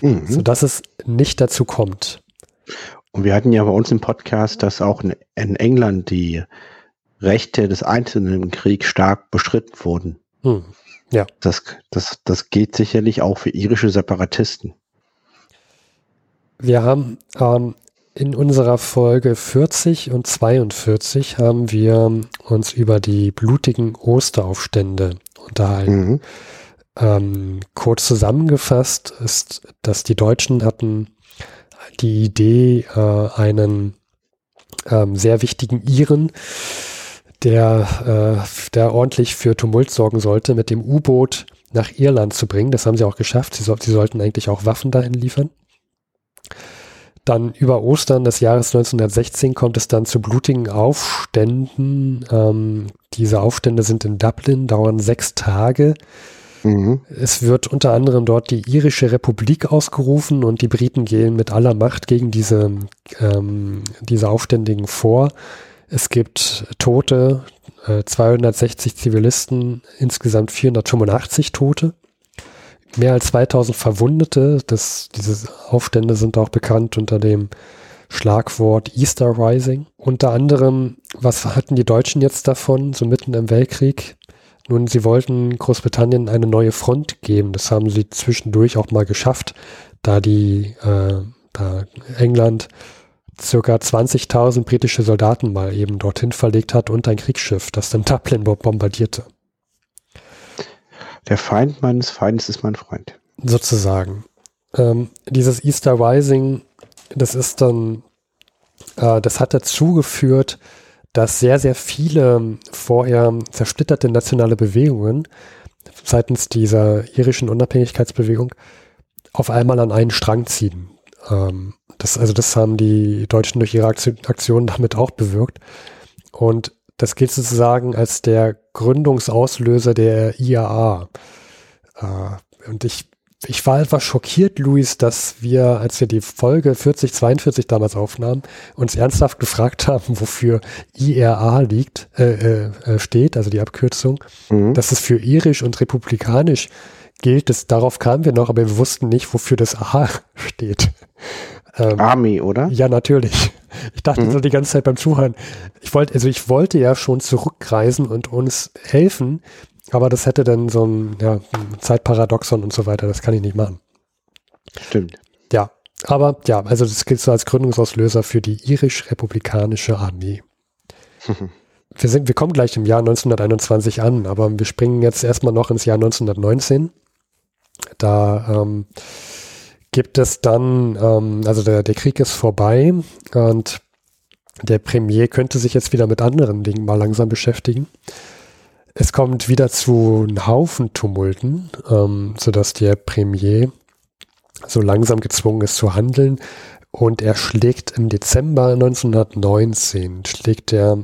mhm. sodass es nicht dazu kommt. Und wir hatten ja bei uns im Podcast, dass auch in, in England die Rechte des Einzelnen im Krieg stark bestritten wurden. Mhm. Ja. Das, das, das geht sicherlich auch für irische Separatisten. Wir haben ähm, in unserer Folge 40 und 42 haben wir uns über die blutigen Osteraufstände unterhalten. Mhm. Ähm, kurz zusammengefasst ist, dass die Deutschen hatten die Idee, äh, einen ähm, sehr wichtigen Iren, der, äh, der ordentlich für Tumult sorgen sollte, mit dem U-Boot nach Irland zu bringen. Das haben sie auch geschafft. Sie, so, sie sollten eigentlich auch Waffen dahin liefern. Dann über Ostern des Jahres 1916 kommt es dann zu blutigen Aufständen. Ähm, diese Aufstände sind in Dublin, dauern sechs Tage. Mhm. Es wird unter anderem dort die irische Republik ausgerufen und die Briten gehen mit aller Macht gegen diese, ähm, diese Aufständigen vor. Es gibt Tote, äh, 260 Zivilisten, insgesamt 485 Tote mehr als 2000 Verwundete. Das, diese Aufstände sind auch bekannt unter dem Schlagwort Easter Rising. Unter anderem, was hatten die Deutschen jetzt davon, so mitten im Weltkrieg? Nun, sie wollten Großbritannien eine neue Front geben. Das haben sie zwischendurch auch mal geschafft, da die, äh, da England circa 20.000 britische Soldaten mal eben dorthin verlegt hat und ein Kriegsschiff, das dann Dublin bombardierte. Der Feind meines Feindes ist mein Freund. Sozusagen. Ähm, dieses Easter Rising, das ist dann, äh, das hat dazu geführt, dass sehr, sehr viele vorher zersplitterte nationale Bewegungen seitens dieser irischen Unabhängigkeitsbewegung auf einmal an einen Strang ziehen. Ähm, das, also das haben die Deutschen durch ihre Aktionen damit auch bewirkt. Und das gilt sozusagen als der Gründungsauslöser der IAA. Äh, und ich, ich war etwas schockiert, Luis, dass wir, als wir die Folge 4042 damals aufnahmen, uns ernsthaft gefragt haben, wofür IRA liegt, äh, äh, steht, also die Abkürzung, mhm. dass es für irisch und republikanisch gilt. Das, darauf kamen wir noch, aber wir wussten nicht, wofür das A steht. Ähm, Army, oder? Ja, natürlich. Ich dachte mhm. so die ganze Zeit beim Zuhören. Ich wollte, also ich wollte ja schon zurückreisen und uns helfen, aber das hätte dann so ein, ja, ein Zeitparadoxon und so weiter. Das kann ich nicht machen. Stimmt. Ja, aber ja, also das gilt so als Gründungsauslöser für die irisch-republikanische Armee. wir sind, wir kommen gleich im Jahr 1921 an, aber wir springen jetzt erstmal noch ins Jahr 1919. Da ähm, gibt es dann, ähm, also der, der Krieg ist vorbei und der Premier könnte sich jetzt wieder mit anderen Dingen mal langsam beschäftigen. Es kommt wieder zu einem Haufen Tumulten, ähm, sodass der Premier so langsam gezwungen ist zu handeln. Und er schlägt im Dezember 1919, schlägt er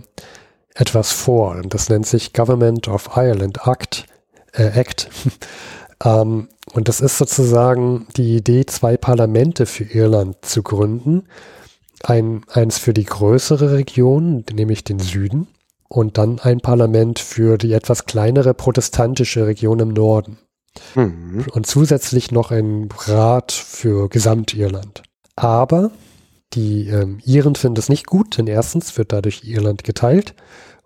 etwas vor. Und das nennt sich Government of Ireland Act. Äh, Act. ähm, und das ist sozusagen die Idee, zwei Parlamente für Irland zu gründen. Ein, eins für die größere Region, nämlich den Süden, und dann ein Parlament für die etwas kleinere protestantische Region im Norden. Mhm. Und zusätzlich noch ein Rat für Gesamtirland. Aber die ähm, Iren finden es nicht gut, denn erstens wird dadurch Irland geteilt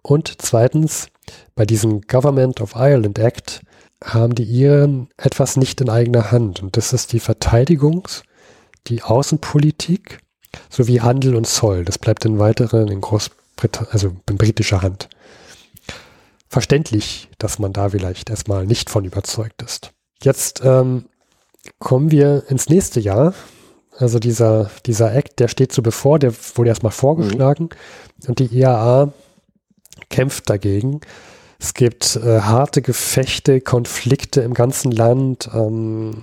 und zweitens bei diesem Government of Ireland Act haben die Iren etwas nicht in eigener Hand und das ist die Verteidigungs-, die Außenpolitik sowie Handel und Zoll. Das bleibt in weiteren in Großbritannien, also in britischer Hand. Verständlich, dass man da vielleicht erstmal nicht von überzeugt ist. Jetzt ähm, kommen wir ins nächste Jahr. Also dieser, dieser Act, der steht so bevor, der wurde erstmal vorgeschlagen mhm. und die IAA kämpft dagegen es gibt äh, harte Gefechte, Konflikte im ganzen Land. Ähm,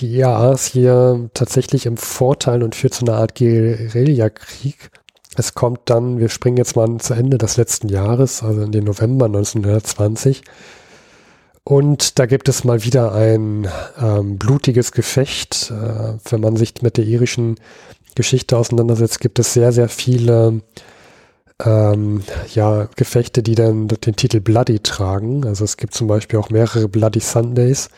die IAA ist hier tatsächlich im Vorteil und führt zu einer Art Guerillakrieg. Es kommt dann, wir springen jetzt mal zu Ende des letzten Jahres, also in den November 1920. Und da gibt es mal wieder ein ähm, blutiges Gefecht. Äh, wenn man sich mit der irischen Geschichte auseinandersetzt, gibt es sehr, sehr viele ähm, ja, Gefechte, die dann den Titel Bloody tragen. Also es gibt zum Beispiel auch mehrere Bloody Sundays.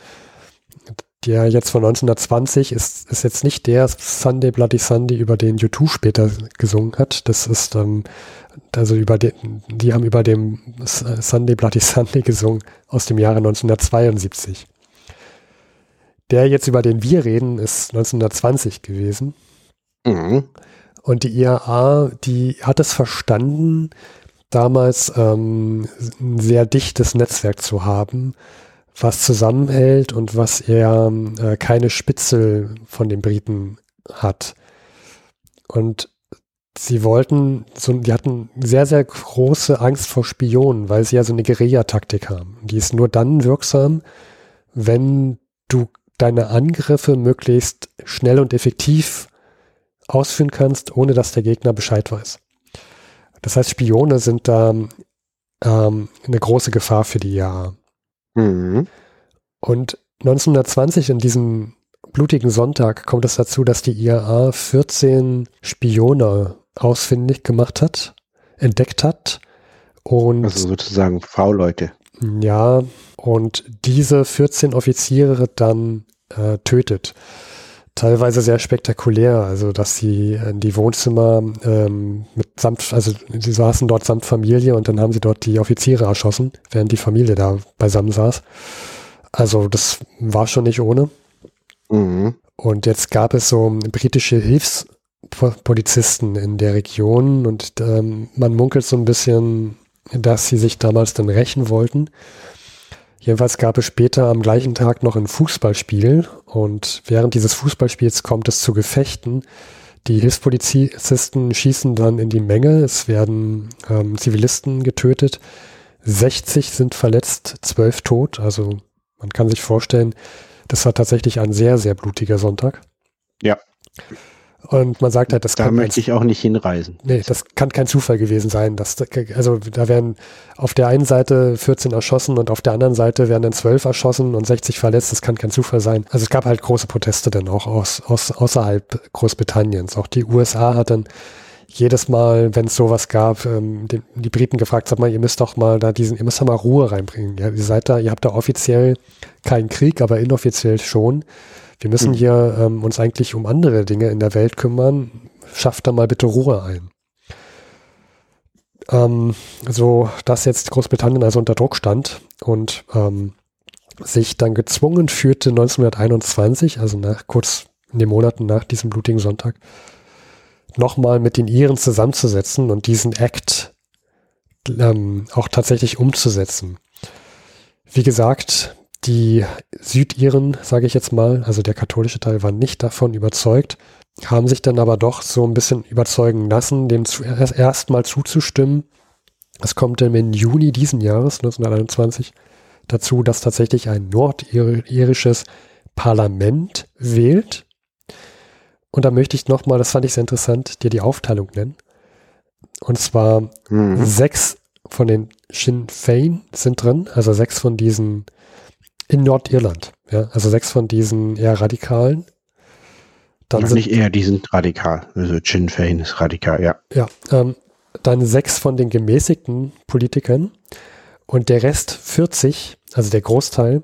Der jetzt von 1920 ist, ist jetzt nicht der Sunday Bloody Sunday, über den U2 später gesungen hat. Das ist, ähm, also über den, die haben über dem Sunday Bloody Sunday gesungen aus dem Jahre 1972. Der jetzt, über den wir reden, ist 1920 gewesen. Mhm. Und die IAA, die hat es verstanden, damals ähm, ein sehr dichtes Netzwerk zu haben, was zusammenhält und was eher äh, keine Spitzel von den Briten hat. Und sie wollten, so, die hatten sehr, sehr große Angst vor Spionen, weil sie ja so eine Guerilla-Taktik haben. Die ist nur dann wirksam, wenn du deine Angriffe möglichst schnell und effektiv ausführen kannst, ohne dass der Gegner Bescheid weiß. Das heißt, Spione sind da ähm, eine große Gefahr für die IAA. Mhm. Und 1920 in diesem blutigen Sonntag kommt es dazu, dass die IAA 14 Spione ausfindig gemacht hat, entdeckt hat und also sozusagen V-Leute. Ja, und diese 14 Offiziere dann äh, tötet teilweise sehr spektakulär, also dass sie in die Wohnzimmer ähm, mit samt, also sie saßen dort samt Familie und dann haben sie dort die Offiziere erschossen, während die Familie da beisammen saß. Also das war schon nicht ohne. Mhm. Und jetzt gab es so britische Hilfspolizisten in der Region und ähm, man munkelt so ein bisschen, dass sie sich damals dann rächen wollten. Jedenfalls gab es später am gleichen Tag noch ein Fußballspiel und während dieses Fußballspiels kommt es zu Gefechten. Die Hilfspolizisten schießen dann in die Menge, es werden ähm, Zivilisten getötet, 60 sind verletzt, 12 tot, also man kann sich vorstellen, das war tatsächlich ein sehr, sehr blutiger Sonntag. Ja. Und man sagt halt, das da kann. Da möchte ich auch nicht hinreisen. Nee, das kann kein Zufall gewesen sein. Dass, also da werden auf der einen Seite 14 erschossen und auf der anderen Seite werden dann 12 erschossen und 60 verletzt. Das kann kein Zufall sein. Also es gab halt große Proteste dann auch aus, aus außerhalb Großbritanniens. Auch die USA hat dann jedes Mal, wenn es sowas gab, ähm, die, die, Briten gefragt, sag mal, ihr müsst doch mal da diesen, ihr müsst da mal Ruhe reinbringen. Ja, ihr seid da, ihr habt da offiziell keinen Krieg, aber inoffiziell schon. Wir müssen mhm. hier ähm, uns eigentlich um andere Dinge in der Welt kümmern. Schafft da mal bitte Ruhe ein. Ähm, so, dass jetzt Großbritannien also unter Druck stand und ähm, sich dann gezwungen fühlte 1921, also nach, kurz in den Monaten nach diesem blutigen Sonntag, nochmal mit den Iren zusammenzusetzen und diesen Act ähm, auch tatsächlich umzusetzen. Wie gesagt, die Südiren, sage ich jetzt mal, also der katholische Teil, war nicht davon überzeugt, haben sich dann aber doch so ein bisschen überzeugen lassen, dem zu, erst mal zuzustimmen. Es kommt im Juni diesen Jahres, 1921, dazu, dass tatsächlich ein nordirisches Parlament wählt. Und da möchte ich nochmal, das fand ich sehr interessant, dir die Aufteilung nennen. Und zwar mhm. sechs von den Sinn Fein sind drin, also sechs von diesen in Nordirland, ja, also sechs von diesen eher radikalen. Dann sind, nicht eher, die sind radikal. Also Sinn Fein ist radikal, ja. Ja, ähm, dann sechs von den gemäßigten Politikern und der Rest 40, also der Großteil,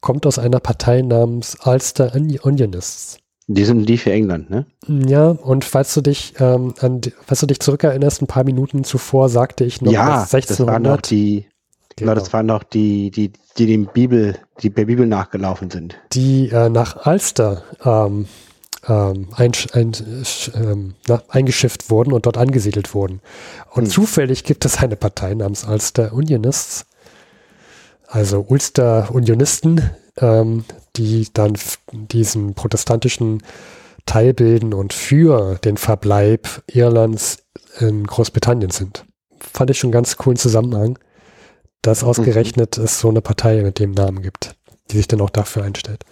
kommt aus einer Partei namens Ulster Unionists. Die sind die für England, ne? Ja, und falls du dich ähm, an, falls du dich zurückerinnerst, ein paar Minuten zuvor sagte ich noch, ja, dass 1600 das waren noch die, genau. das waren noch die, die, die dem Bibel, die der Bibel nachgelaufen sind. Die äh, nach Ulster ähm, ähm, ein, ein, ähm, na, eingeschifft wurden und dort angesiedelt wurden. Und hm. zufällig gibt es eine Partei namens Ulster Unionists, also Ulster Unionisten, ähm, die dann diesen protestantischen Teil bilden und für den Verbleib Irlands in Großbritannien sind. Fand ich schon ganz coolen Zusammenhang, dass mhm. ausgerechnet mhm. es so eine Partei mit dem Namen gibt, die sich dann auch dafür einstellt.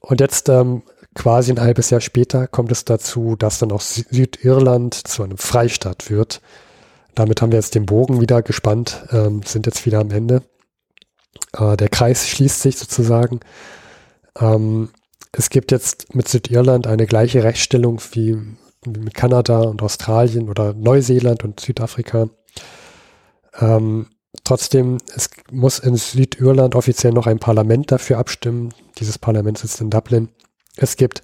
Und jetzt ähm, quasi ein halbes Jahr später kommt es dazu, dass dann auch Südirland zu einem Freistaat wird. Damit haben wir jetzt den Bogen wieder gespannt, ähm, sind jetzt wieder am Ende. Äh, der Kreis schließt sich sozusagen. Ähm, es gibt jetzt mit Südirland eine gleiche Rechtsstellung wie, wie mit Kanada und Australien oder Neuseeland und Südafrika. Ähm, trotzdem, es muss in Südirland offiziell noch ein Parlament dafür abstimmen. Dieses Parlament sitzt in Dublin. Es gibt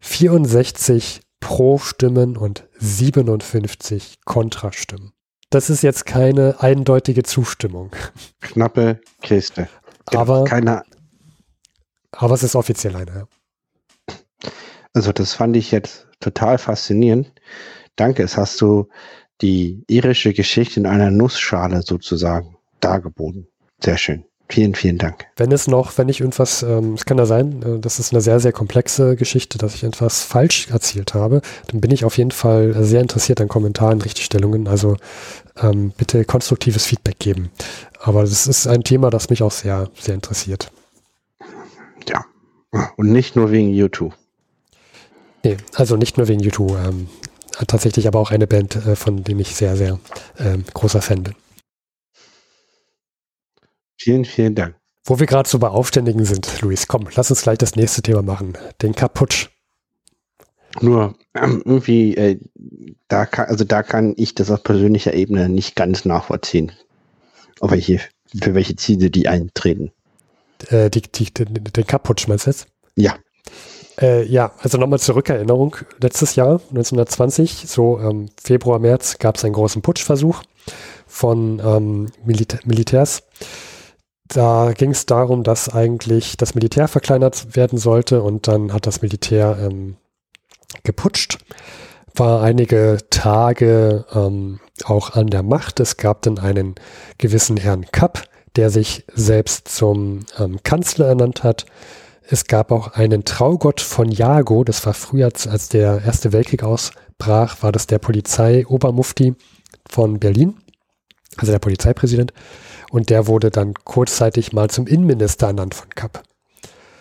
64 Pro-Stimmen und 57 Kontrastimmen. Das ist jetzt keine eindeutige Zustimmung. Knappe Kiste. Aber, keine, aber es ist offiziell eine. Also das fand ich jetzt total faszinierend. Danke, es hast du die irische Geschichte in einer Nussschale sozusagen dargeboten. Sehr schön. Vielen, vielen Dank. Wenn es noch, wenn ich irgendwas, ähm, es kann ja sein, äh, das ist eine sehr, sehr komplexe Geschichte, dass ich etwas falsch erzählt habe, dann bin ich auf jeden Fall sehr interessiert an Kommentaren, Richtigstellungen. Also ähm, bitte konstruktives Feedback geben. Aber das ist ein Thema, das mich auch sehr, sehr interessiert. Ja. Und nicht nur wegen YouTube. Nee, also nicht nur wegen YouTube. Ähm, tatsächlich aber auch eine Band, äh, von dem ich sehr, sehr äh, großer Fan bin. Vielen, vielen Dank. Wo wir gerade so bei Aufständigen sind, Luis, komm, lass uns gleich das nächste Thema machen. Den Kaputsch. Nur ähm, irgendwie, äh, da kann, also da kann ich das auf persönlicher Ebene nicht ganz nachvollziehen. Auf welche, für welche Ziele die eintreten. Äh, die, die, den, den Kaputsch meinst du jetzt? Ja. Äh, ja, also nochmal zur Rückerinnerung. Letztes Jahr, 1920, so ähm, Februar, März, gab es einen großen Putschversuch von ähm, Milita Militärs da ging es darum, dass eigentlich das Militär verkleinert werden sollte und dann hat das Militär ähm, geputscht, war einige Tage ähm, auch an der Macht. Es gab dann einen gewissen Herrn Kapp, der sich selbst zum ähm, Kanzler ernannt hat. Es gab auch einen Traugott von Jago, das war früher, als der Erste Weltkrieg ausbrach, war das der Polizei-Obermufti von Berlin, also der Polizeipräsident. Und der wurde dann kurzzeitig mal zum Innenminister ernannt von Kapp.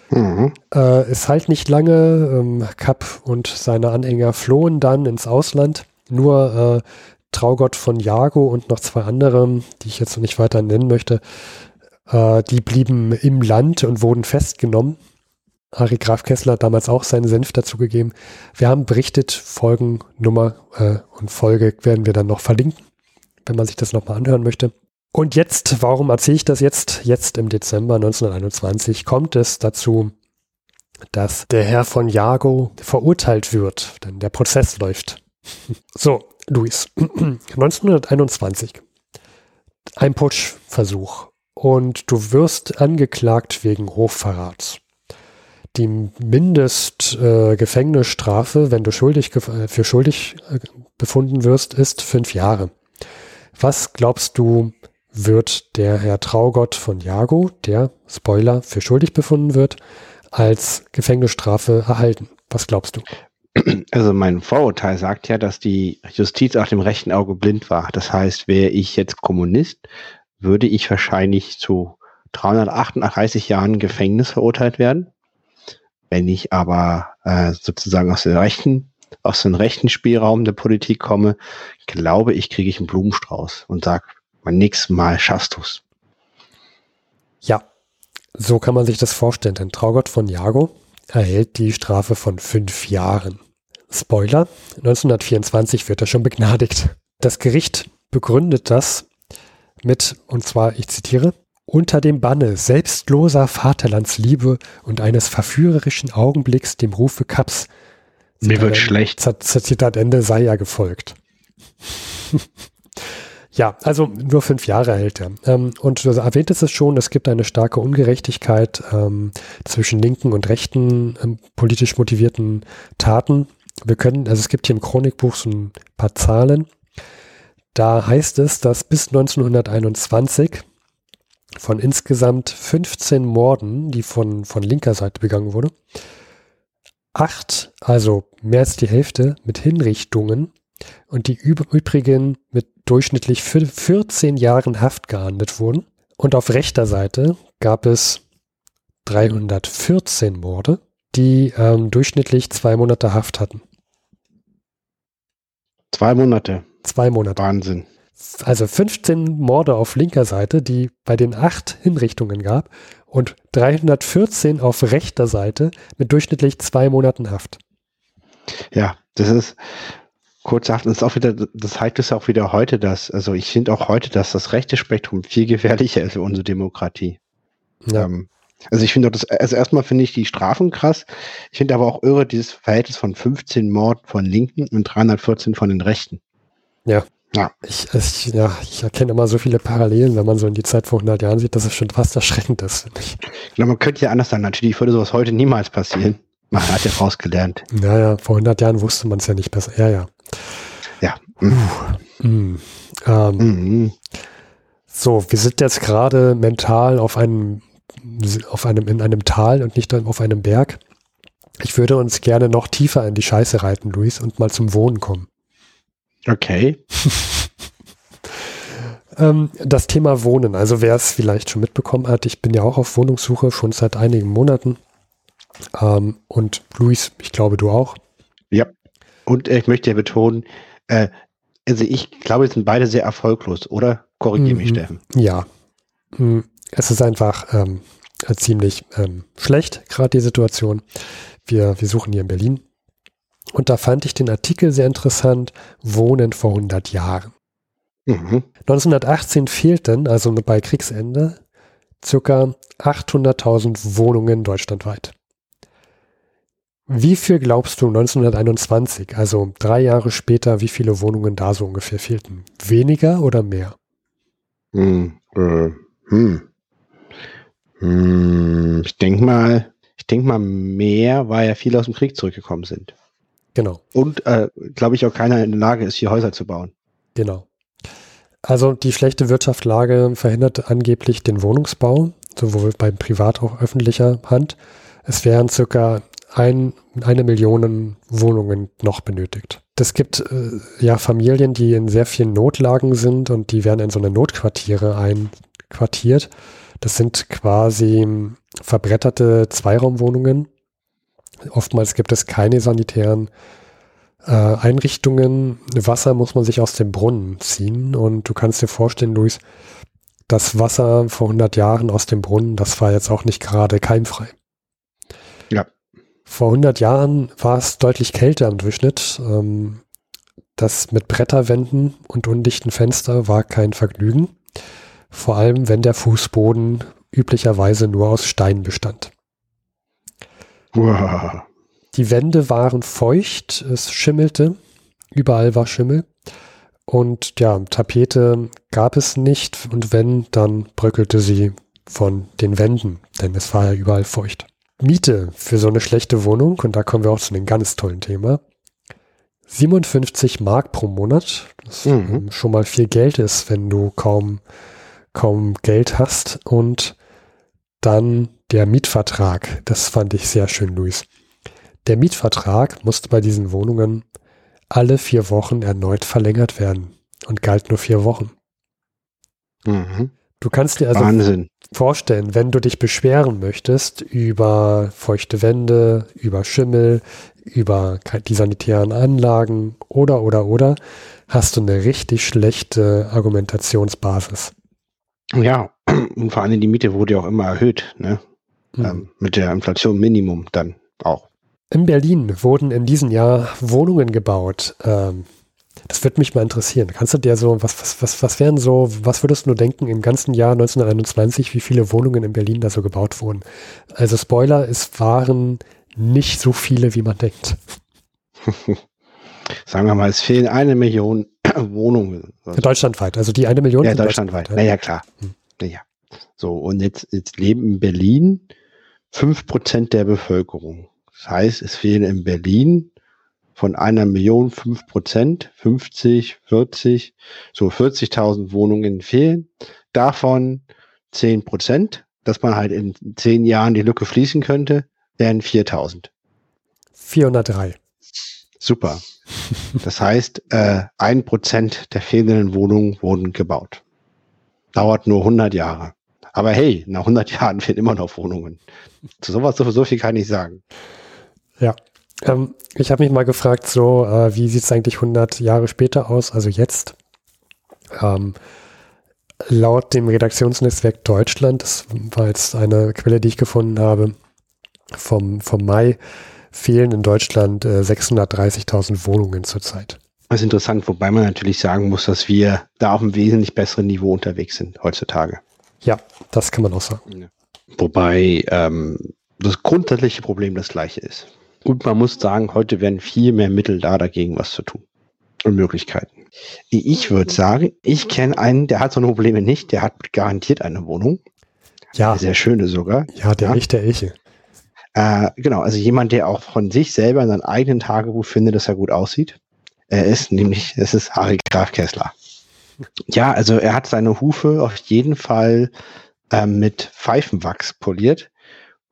Mhm. Äh, ist halt nicht lange. Ähm, Kapp und seine Anhänger flohen dann ins Ausland. Nur äh, Traugott von Jago und noch zwei andere, die ich jetzt noch nicht weiter nennen möchte, äh, die blieben im Land und wurden festgenommen. Ari Graf Kessler hat damals auch seinen Senf dazugegeben. Wir haben berichtet, Folgennummer äh, und Folge werden wir dann noch verlinken, wenn man sich das nochmal anhören möchte. Und jetzt, warum erzähle ich das jetzt? Jetzt im Dezember 1921 kommt es dazu, dass der Herr von Jago verurteilt wird, denn der Prozess läuft. So, Luis, 1921. Ein Putschversuch und du wirst angeklagt wegen Hochverrats. Die Mindestgefängnisstrafe, äh, wenn du schuldig äh, für schuldig äh, befunden wirst, ist fünf Jahre. Was glaubst du, wird der Herr Traugott von Jago, der, Spoiler, für schuldig befunden wird, als Gefängnisstrafe erhalten. Was glaubst du? Also mein Vorurteil sagt ja, dass die Justiz auf dem rechten Auge blind war. Das heißt, wäre ich jetzt Kommunist, würde ich wahrscheinlich zu 338 Jahren Gefängnis verurteilt werden. Wenn ich aber äh, sozusagen aus dem rechten, aus dem rechten Spielraum der Politik komme, glaube ich, kriege ich einen Blumenstrauß und sage, beim nächsten Mal schaffst du's. Ja, so kann man sich das vorstellen. Denn Traugott von Jago erhält die Strafe von fünf Jahren. Spoiler, 1924 wird er schon begnadigt. Das Gericht begründet das mit, und zwar, ich zitiere, unter dem Banne selbstloser Vaterlandsliebe und eines verführerischen Augenblicks dem Rufe Kaps. Mir wird schlecht. Zitat Ende sei ja gefolgt. ja, also nur fünf Jahre erhält er. Ähm, und du erwähntest es schon, es gibt eine starke Ungerechtigkeit ähm, zwischen linken und rechten ähm, politisch motivierten Taten. Wir können, also es gibt hier im Chronikbuch so ein paar Zahlen. Da heißt es, dass bis 1921 von insgesamt 15 Morden, die von, von linker Seite begangen wurde, acht, also mehr als die Hälfte, mit Hinrichtungen und die übrigen mit durchschnittlich 14 Jahren Haft geahndet wurden. Und auf rechter Seite gab es 314 Morde, die ähm, durchschnittlich zwei Monate Haft hatten. Zwei Monate. Zwei Monate. Wahnsinn also 15 Morde auf linker Seite, die bei den acht Hinrichtungen gab und 314 auf rechter Seite mit durchschnittlich zwei Monaten Haft. Ja, das ist kurzhaft, das ist auch wieder, das zeigt es auch wieder heute, dass, also ich finde auch heute, dass das rechte Spektrum viel gefährlicher ist für unsere Demokratie. Ja. Ähm, also ich finde das, also erstmal finde ich die Strafen krass. Ich finde aber auch irre dieses Verhältnis von 15 Mord von Linken und 314 von den Rechten. Ja. Ja. Ich, ich, ja, ich erkenne immer so viele Parallelen, wenn man so in die Zeit vor 100 Jahren sieht, dass es schon fast erschreckend ist, finde ich. Glaube, man könnte ja anders sein. Natürlich würde sowas heute niemals passieren. Man hat ja rausgelernt. Ja, ja, vor 100 Jahren wusste man es ja nicht besser. Ja, ja. Ja. Uh, mm, ähm, mm. So, wir sind jetzt gerade mental auf einem, auf einem, in einem Tal und nicht auf einem Berg. Ich würde uns gerne noch tiefer in die Scheiße reiten, Luis, und mal zum Wohnen kommen. Okay. ähm, das Thema Wohnen. Also wer es vielleicht schon mitbekommen hat, ich bin ja auch auf Wohnungssuche schon seit einigen Monaten. Ähm, und Luis, ich glaube du auch. Ja. Und äh, ich möchte ja betonen, äh, also ich glaube, wir sind beide sehr erfolglos, oder? Korrigiere mhm. mich, Steffen. Ja. Mhm. Es ist einfach ähm, ziemlich ähm, schlecht, gerade die Situation. Wir, wir suchen hier in Berlin und da fand ich den Artikel sehr interessant, Wohnen vor 100 Jahren. Mhm. 1918 fehlten, also bei Kriegsende, circa 800.000 Wohnungen deutschlandweit. Wie viel glaubst du 1921, also drei Jahre später, wie viele Wohnungen da so ungefähr fehlten? Weniger oder mehr? Hm, äh, hm. Hm, ich denke mal, ich denke mal mehr, weil ja viele aus dem Krieg zurückgekommen sind. Genau. Und, äh, glaube ich, auch keiner in der Lage ist, hier Häuser zu bauen. Genau. Also die schlechte Wirtschaftslage verhindert angeblich den Wohnungsbau, sowohl bei privat auch öffentlicher Hand. Es wären circa ein, eine Million Wohnungen noch benötigt. Es gibt äh, ja Familien, die in sehr vielen Notlagen sind und die werden in so eine Notquartiere einquartiert. Das sind quasi verbretterte Zweiraumwohnungen, Oftmals gibt es keine sanitären äh, Einrichtungen. Wasser muss man sich aus dem Brunnen ziehen und du kannst dir vorstellen, Luis, das Wasser vor 100 Jahren aus dem Brunnen, das war jetzt auch nicht gerade keimfrei. Ja. Vor 100 Jahren war es deutlich kälter im Durchschnitt. Ähm, das mit Bretterwänden und undichten Fenster war kein Vergnügen. Vor allem, wenn der Fußboden üblicherweise nur aus Stein bestand. Wow. Die Wände waren feucht, es schimmelte, überall war Schimmel. Und ja, Tapete gab es nicht und wenn, dann bröckelte sie von den Wänden, denn es war ja überall feucht. Miete für so eine schlechte Wohnung, und da kommen wir auch zu einem ganz tollen Thema. 57 Mark pro Monat, das mhm. schon mal viel Geld ist, wenn du kaum, kaum Geld hast. Und dann der Mietvertrag, das fand ich sehr schön, Luis. der Mietvertrag musste bei diesen Wohnungen alle vier Wochen erneut verlängert werden und galt nur vier Wochen. Mhm. Du kannst dir also Wahnsinn. vorstellen, wenn du dich beschweren möchtest über feuchte Wände, über Schimmel, über die sanitären Anlagen oder, oder, oder, hast du eine richtig schlechte Argumentationsbasis. Ja, und vor allem die Miete wurde ja auch immer erhöht, ne? Mhm. Ähm, mit der Inflation Minimum dann auch. In Berlin wurden in diesem Jahr Wohnungen gebaut. Ähm, das würde mich mal interessieren. Kannst du dir so, was, was, was, was wären so, was würdest du denken im ganzen Jahr 1921, wie viele Wohnungen in Berlin da so gebaut wurden? Also Spoiler, es waren nicht so viele, wie man denkt. Sagen wir mal, es fehlen eine Million Wohnungen. Deutschlandweit, also die eine Million. Ja, deutschlandweit. Deutschlandweit. Naja, klar. Hm. Naja. So, und jetzt, jetzt leben in Berlin fünf Prozent der Bevölkerung. Das heißt, es fehlen in Berlin von einer Million fünf Prozent, 50, 40, so 40.000 Wohnungen fehlen. Davon zehn Prozent, dass man halt in zehn Jahren die Lücke fließen könnte, wären 4.000. 403. Super. Das heißt, äh, ein Prozent der fehlenden Wohnungen wurden gebaut. Dauert nur 100 Jahre. Aber hey, nach 100 Jahren fehlen immer noch Wohnungen. Zu sowas so viel kann ich sagen. Ja, ähm, ich habe mich mal gefragt, so, äh, wie sieht es eigentlich 100 Jahre später aus, also jetzt? Ähm, laut dem Redaktionsnetzwerk Deutschland, das war jetzt eine Quelle, die ich gefunden habe, vom, vom Mai, fehlen in Deutschland äh, 630.000 Wohnungen zurzeit. Das ist interessant, wobei man natürlich sagen muss, dass wir da auf einem wesentlich besseren Niveau unterwegs sind heutzutage. Ja, das kann man auch sagen. Wobei ähm, das grundsätzliche Problem das gleiche ist. Und man muss sagen, heute werden viel mehr Mittel da, dagegen was zu tun. Und Möglichkeiten. Ich würde sagen, ich kenne einen, der hat so eine Probleme nicht, der hat garantiert eine Wohnung. Ja. Eine sehr schöne sogar. Ja, der ja. echte Eche. Äh, genau, also jemand, der auch von sich selber in seinem eigenen Tagebuch findet, dass er gut aussieht. Er ist nämlich, es ist Harry Graf Kessler. Ja, also er hat seine Hufe auf jeden Fall äh, mit Pfeifenwachs poliert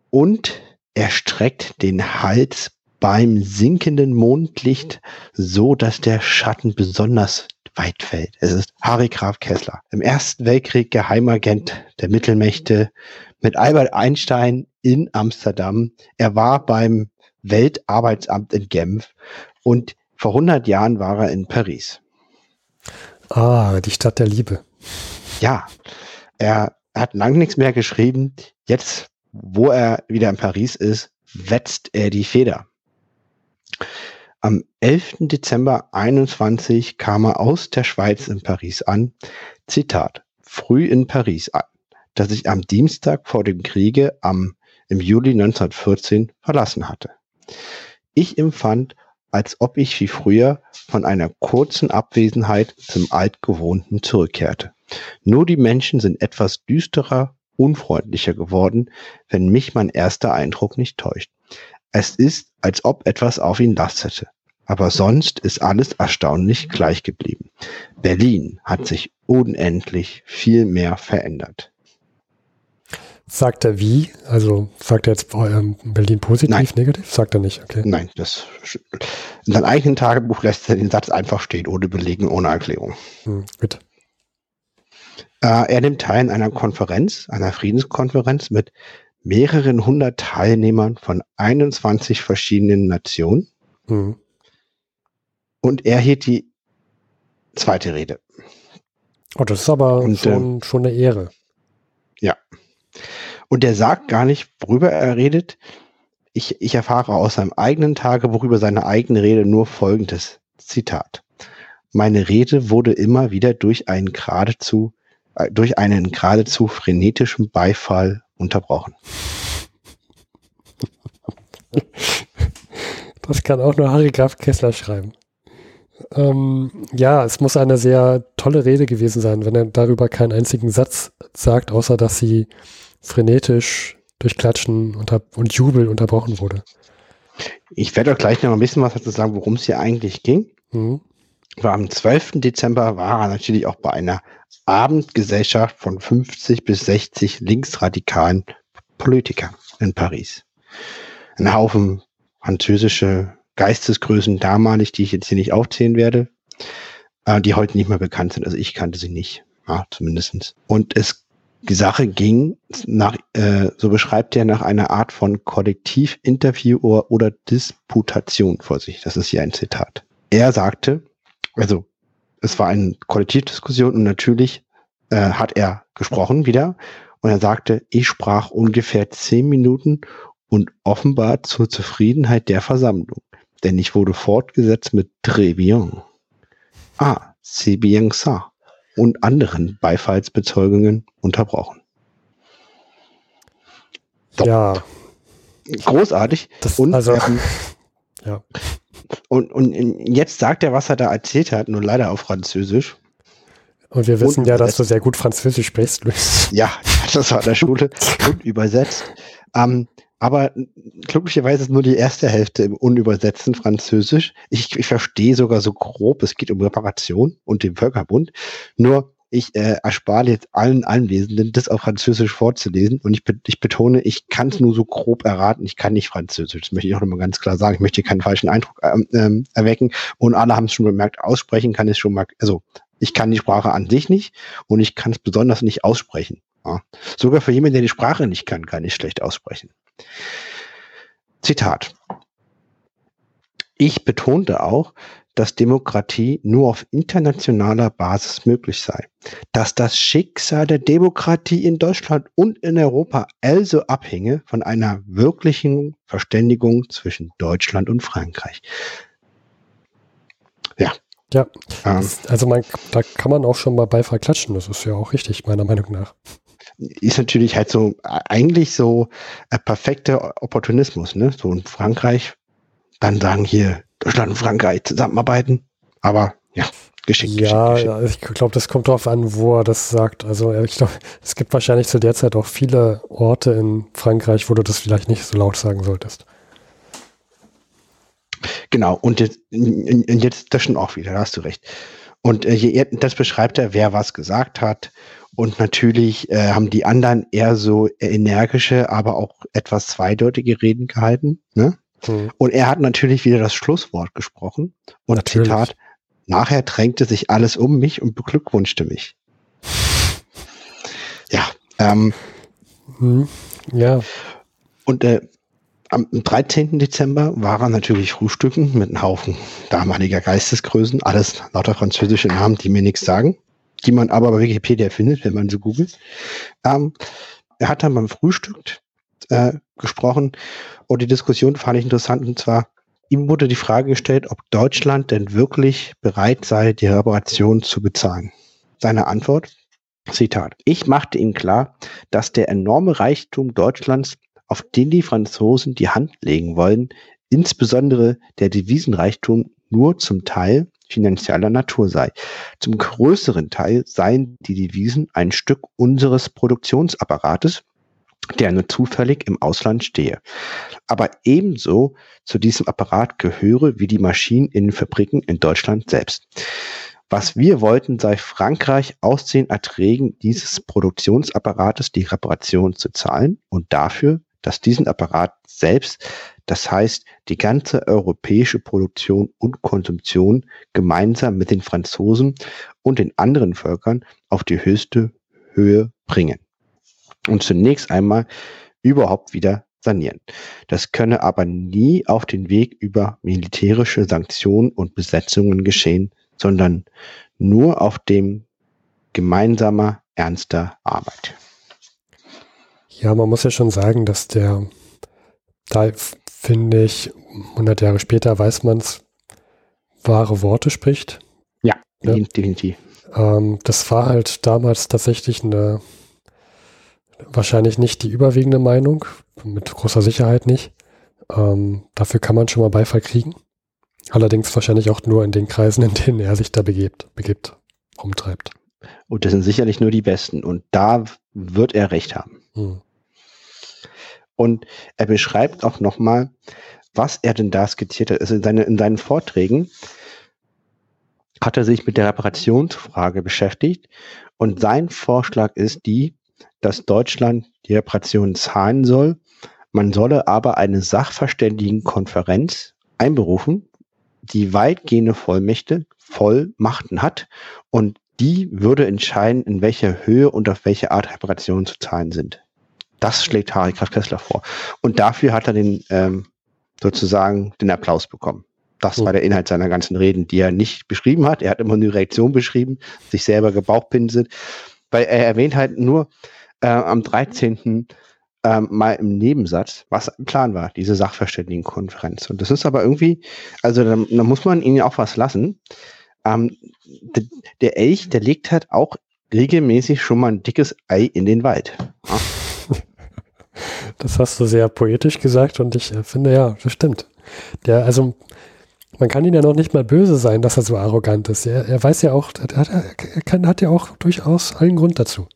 und er streckt den Hals beim sinkenden Mondlicht so, dass der Schatten besonders weit fällt. Es ist Harry Graf Kessler, im Ersten Weltkrieg Geheimagent der Mittelmächte mit Albert Einstein in Amsterdam. Er war beim Weltarbeitsamt in Genf und vor 100 Jahren war er in Paris. Ah, die Stadt der Liebe. Ja, er hat lang nichts mehr geschrieben. Jetzt wo er wieder in Paris ist, wetzt er die Feder. Am 11. Dezember 21 kam er aus der Schweiz in Paris an. Zitat, früh in Paris an, das ich am Dienstag vor dem Kriege am, im Juli 1914 verlassen hatte. Ich empfand, als ob ich wie früher von einer kurzen Abwesenheit zum Altgewohnten zurückkehrte. Nur die Menschen sind etwas düsterer unfreundlicher geworden, wenn mich mein erster Eindruck nicht täuscht. Es ist, als ob etwas auf ihn lastete. Aber sonst ist alles erstaunlich gleich geblieben. Berlin hat sich unendlich viel mehr verändert. Sagt er wie? Also sagt er jetzt ähm, Berlin positiv, Nein. negativ? Sagt er nicht, okay. Nein, das in seinem eigenen Tagebuch lässt er den Satz einfach stehen, ohne Belegen, ohne Erklärung. Hm, gut. Äh, er nimmt teil in einer Konferenz, einer Friedenskonferenz mit mehreren hundert Teilnehmern von 21 verschiedenen Nationen. Mhm. Und er hielt die zweite Rede. Oh, das ist aber und, schon, äh, schon eine Ehre. Ja. Und er sagt gar nicht, worüber er redet. Ich, ich erfahre aus seinem eigenen Tagebuch über seine eigene Rede nur folgendes Zitat. Meine Rede wurde immer wieder durch einen geradezu äh, durch einen geradezu frenetischen Beifall unterbrochen. Das kann auch nur Harry Graf Kessler schreiben. Ähm, ja, es muss eine sehr tolle Rede gewesen sein, wenn er darüber keinen einzigen Satz sagt, außer dass sie frenetisch durch Klatschen und Jubel unterbrochen wurde. Ich werde auch gleich noch ein bisschen was dazu sagen, worum es hier eigentlich ging. Mhm. Aber am 12. Dezember war er natürlich auch bei einer Abendgesellschaft von 50 bis 60 linksradikalen Politikern in Paris. Ein Haufen französische Geistesgrößen damalig, die ich jetzt hier nicht aufzählen werde, äh, die heute nicht mehr bekannt sind. Also ich kannte sie nicht, ja, zumindestens. Und es die Sache ging nach, äh, so beschreibt er, nach einer Art von Kollektivinterview oder, oder Disputation vor sich. Das ist hier ein Zitat. Er sagte, also es war eine Kollektivdiskussion und natürlich äh, hat er gesprochen wieder und er sagte, ich sprach ungefähr zehn Minuten und offenbar zur Zufriedenheit der Versammlung, denn ich wurde fortgesetzt mit Très. Ah, c'est bien ça und anderen Beifallsbezeugungen unterbrochen. So. Ja. Großartig. Das, und, also, ähm, ja. Und, und jetzt sagt er, was er da erzählt hat, nur leider auf Französisch. Und wir wissen und ja, dass du sehr gut Französisch sprichst, Luis. Ja, das war in der Schule und übersetzt. Ähm, aber glücklicherweise ist nur die erste Hälfte im unübersetzten Französisch. Ich, ich verstehe sogar so grob, es geht um Reparation und den Völkerbund. Nur ich äh, erspare jetzt allen Anwesenden, das auf Französisch vorzulesen. Und ich, ich betone, ich kann es nur so grob erraten. Ich kann nicht Französisch. Das möchte ich auch nochmal ganz klar sagen. Ich möchte keinen falschen Eindruck ähm, ähm, erwecken. Und alle haben es schon bemerkt, aussprechen kann es schon mal, also ich kann die Sprache an sich nicht und ich kann es besonders nicht aussprechen. Ja. Sogar für jemanden, der die Sprache nicht kann, kann ich schlecht aussprechen. Zitat. Ich betonte auch, dass Demokratie nur auf internationaler Basis möglich sei, dass das Schicksal der Demokratie in Deutschland und in Europa also abhinge von einer wirklichen Verständigung zwischen Deutschland und Frankreich. Ja. Ja, ähm, also man, da kann man auch schon mal Beifall klatschen, das ist ja auch richtig, meiner Meinung nach ist natürlich halt so eigentlich so ein perfekter Opportunismus, ne? So in Frankreich, dann sagen hier Deutschland und Frankreich zusammenarbeiten, aber ja, geschickt. Ja, geschickt, geschickt. ich glaube, das kommt darauf an, wo er das sagt. Also ich glaube, es gibt wahrscheinlich zu der Zeit auch viele Orte in Frankreich, wo du das vielleicht nicht so laut sagen solltest. Genau, und jetzt, jetzt das schon auch wieder, da hast du recht. Und äh, das beschreibt er, wer was gesagt hat und natürlich äh, haben die anderen eher so energische, aber auch etwas zweideutige Reden gehalten. Ne? Mhm. Und er hat natürlich wieder das Schlusswort gesprochen. Und natürlich. Zitat, nachher drängte sich alles um mich und beglückwünschte mich. Ja. Ähm, mhm. Ja. Und äh, am 13. Dezember war er natürlich frühstücken mit einem Haufen damaliger Geistesgrößen, alles lauter französische Namen, die mir nichts sagen die man aber bei Wikipedia findet, wenn man so googelt. Ähm, er hat dann beim Frühstück äh, gesprochen und die Diskussion fand ich interessant und zwar, ihm wurde die Frage gestellt, ob Deutschland denn wirklich bereit sei, die Reparation zu bezahlen. Seine Antwort, Zitat, ich machte ihm klar, dass der enorme Reichtum Deutschlands, auf den die Franzosen die Hand legen wollen, insbesondere der Devisenreichtum nur zum Teil finanzieller Natur sei. Zum größeren Teil seien die Devisen ein Stück unseres Produktionsapparates, der nur zufällig im Ausland stehe. Aber ebenso zu diesem Apparat gehöre wie die Maschinen in den Fabriken in Deutschland selbst. Was wir wollten, sei Frankreich aus den Erträgen dieses Produktionsapparates die Reparation zu zahlen und dafür, dass diesen Apparat selbst das heißt, die ganze europäische Produktion und Konsumption gemeinsam mit den Franzosen und den anderen Völkern auf die höchste Höhe bringen. Und zunächst einmal überhaupt wieder sanieren. Das könne aber nie auf den Weg über militärische Sanktionen und Besetzungen geschehen, sondern nur auf dem gemeinsamer, ernster Arbeit. Ja, man muss ja schon sagen, dass der da finde ich, 100 Jahre später weiß man es, wahre Worte spricht. Ja, ja. definitiv. Ähm, das war halt damals tatsächlich eine, wahrscheinlich nicht die überwiegende Meinung, mit großer Sicherheit nicht. Ähm, dafür kann man schon mal Beifall kriegen. Allerdings wahrscheinlich auch nur in den Kreisen, in denen er sich da begibt, begibt rumtreibt. Und das sind sicherlich nur die Besten. Und da wird er recht haben. Hm. Und er beschreibt auch nochmal, was er denn da skizziert hat. Also in, seine, in seinen Vorträgen hat er sich mit der Reparationsfrage beschäftigt. Und sein Vorschlag ist die, dass Deutschland die Reparation zahlen soll, Man solle aber eine Sachverständigenkonferenz einberufen, die weitgehende Vollmächte, Vollmachten hat und die würde entscheiden, in welcher Höhe und auf welche Art Reparationen zu zahlen sind. Das schlägt Harry Kraft Kessler vor. Und dafür hat er den ähm, sozusagen den Applaus bekommen. Das war der Inhalt seiner ganzen Reden, die er nicht beschrieben hat. Er hat immer eine Reaktion beschrieben, sich selber gebauchpinselt. Weil er erwähnt halt nur äh, am 13. Ähm, mal im Nebensatz, was ein Plan war, diese Sachverständigenkonferenz. Und das ist aber irgendwie, also da, da muss man ihnen auch was lassen. Ähm, der, der Elch, der legt halt auch regelmäßig schon mal ein dickes Ei in den Wald. Ja. Das hast du sehr poetisch gesagt und ich äh, finde, ja, das stimmt. Der, also, man kann ihn ja noch nicht mal böse sein, dass er so arrogant ist. Er, er weiß ja auch, er hat, er kann, hat ja auch durchaus allen Grund dazu.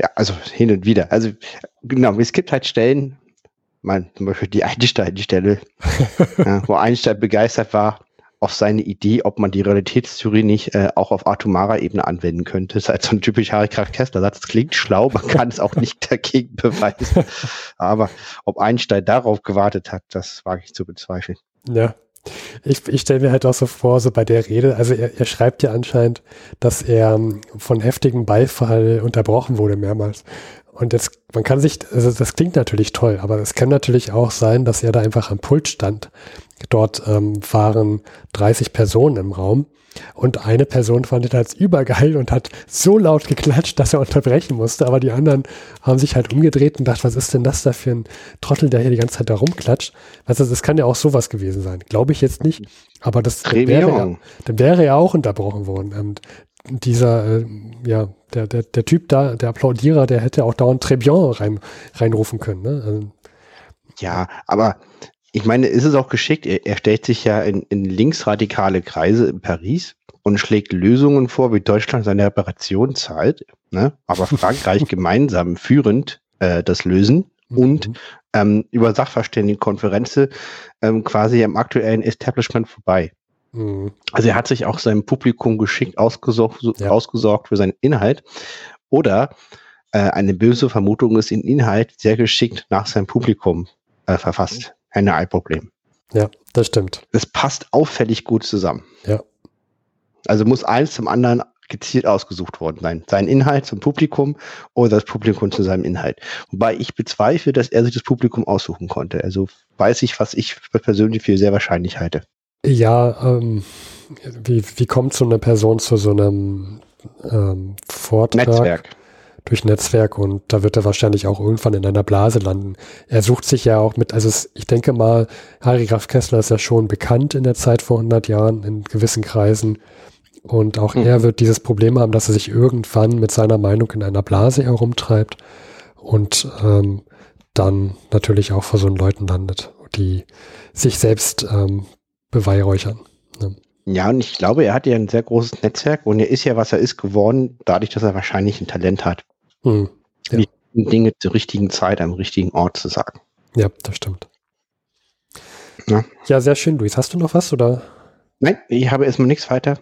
Ja, also hin und wieder. Also, genau, es gibt halt Stellen, mal zum Beispiel die Einstein-Stelle, ja, wo Einstein begeistert war, auf seine Idee, ob man die Realitätstheorie nicht äh, auch auf atomarer Ebene anwenden könnte. Das ist halt so ein typisch Harry Kraft-Kessler-Satz. Klingt schlau, man kann es auch nicht dagegen beweisen. Aber ob Einstein darauf gewartet hat, das wage ich zu bezweifeln. Ja. Ich, ich stelle mir halt auch so vor, so bei der Rede, also er, er schreibt ja anscheinend, dass er ähm, von heftigem Beifall unterbrochen wurde mehrmals. Und jetzt, man kann sich, also das klingt natürlich toll, aber es kann natürlich auch sein, dass er da einfach am Pult stand. Dort ähm, waren 30 Personen im Raum und eine Person fand es als übergeil und hat so laut geklatscht, dass er unterbrechen musste. Aber die anderen haben sich halt umgedreht und dachten, was ist denn das da für ein Trottel, der hier die ganze Zeit da rumklatscht? Also das kann ja auch sowas gewesen sein. Glaube ich jetzt nicht. Aber das wäre ja, dann wäre ja auch unterbrochen worden. Und dieser, äh, ja, der, der, der Typ da, der Applaudierer, der hätte auch dauernd Trebian rein, reinrufen können. Ne? Also, ja, aber ich meine, ist es auch geschickt? Er, er stellt sich ja in, in linksradikale Kreise in Paris und schlägt Lösungen vor, wie Deutschland seine Reparation zahlt, ne? aber Frankreich gemeinsam führend äh, das lösen und mhm. ähm, über Sachverständigenkonferenzen ähm, quasi am aktuellen Establishment vorbei. Mhm. Also er hat sich auch seinem Publikum geschickt ausgesorgt, ja. ausgesorgt für seinen Inhalt. Oder äh, eine böse Vermutung ist, den Inhalt sehr geschickt nach seinem Publikum äh, verfasst. Ein Ei-Problem. Ja, das stimmt. Es passt auffällig gut zusammen. Ja. Also muss eins zum anderen gezielt ausgesucht worden sein. Sein Inhalt zum Publikum oder das Publikum zu seinem Inhalt. Wobei ich bezweifle, dass er sich das Publikum aussuchen konnte. Also weiß ich, was ich persönlich für sehr wahrscheinlich halte. Ja, ähm, wie, wie kommt so eine Person zu so einem ähm, Vortrag? Netzwerk. Durch Netzwerk und da wird er wahrscheinlich auch irgendwann in einer Blase landen. Er sucht sich ja auch mit, also es, ich denke mal, Harry Graf Kessler ist ja schon bekannt in der Zeit vor 100 Jahren in gewissen Kreisen. Und auch mhm. er wird dieses Problem haben, dass er sich irgendwann mit seiner Meinung in einer Blase herumtreibt und ähm, dann natürlich auch vor so einen Leuten landet, die sich selbst ähm, beweihräuchern. Ne? Ja, und ich glaube, er hat ja ein sehr großes Netzwerk und er ist ja, was er ist, geworden, dadurch, dass er wahrscheinlich ein Talent hat. Hm, ja. Die Dinge zur richtigen Zeit am richtigen Ort zu sagen. Ja, das stimmt. Ja, ja sehr schön, Luis. Hast du noch was oder? Nein, ich habe erstmal nichts weiter.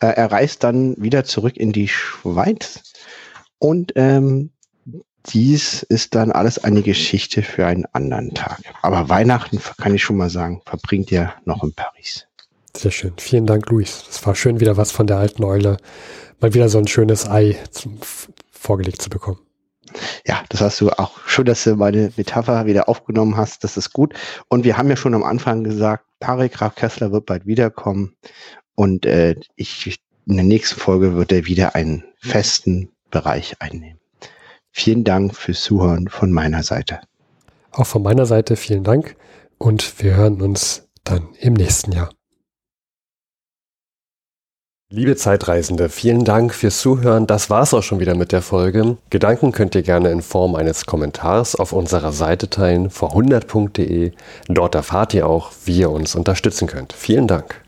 Äh, er reist dann wieder zurück in die Schweiz und ähm, dies ist dann alles eine Geschichte für einen anderen Tag. Aber Weihnachten, kann ich schon mal sagen, verbringt ihr noch in Paris. Sehr schön. Vielen Dank, Luis. Es war schön, wieder was von der alten Eule, mal wieder so ein schönes Ei zum, vorgelegt zu bekommen. Ja, das hast du auch schön, dass du meine Metapher wieder aufgenommen hast. Das ist gut. Und wir haben ja schon am Anfang gesagt, Tarek Graf Kessler wird bald wiederkommen. Und äh, ich, in der nächsten Folge wird er wieder einen festen Bereich einnehmen. Vielen Dank fürs Zuhören von meiner Seite. Auch von meiner Seite vielen Dank und wir hören uns dann im nächsten Jahr. Liebe Zeitreisende, vielen Dank fürs Zuhören. Das war's auch schon wieder mit der Folge. Gedanken könnt ihr gerne in Form eines Kommentars auf unserer Seite teilen, vor100.de. Dort erfahrt ihr auch, wie ihr uns unterstützen könnt. Vielen Dank.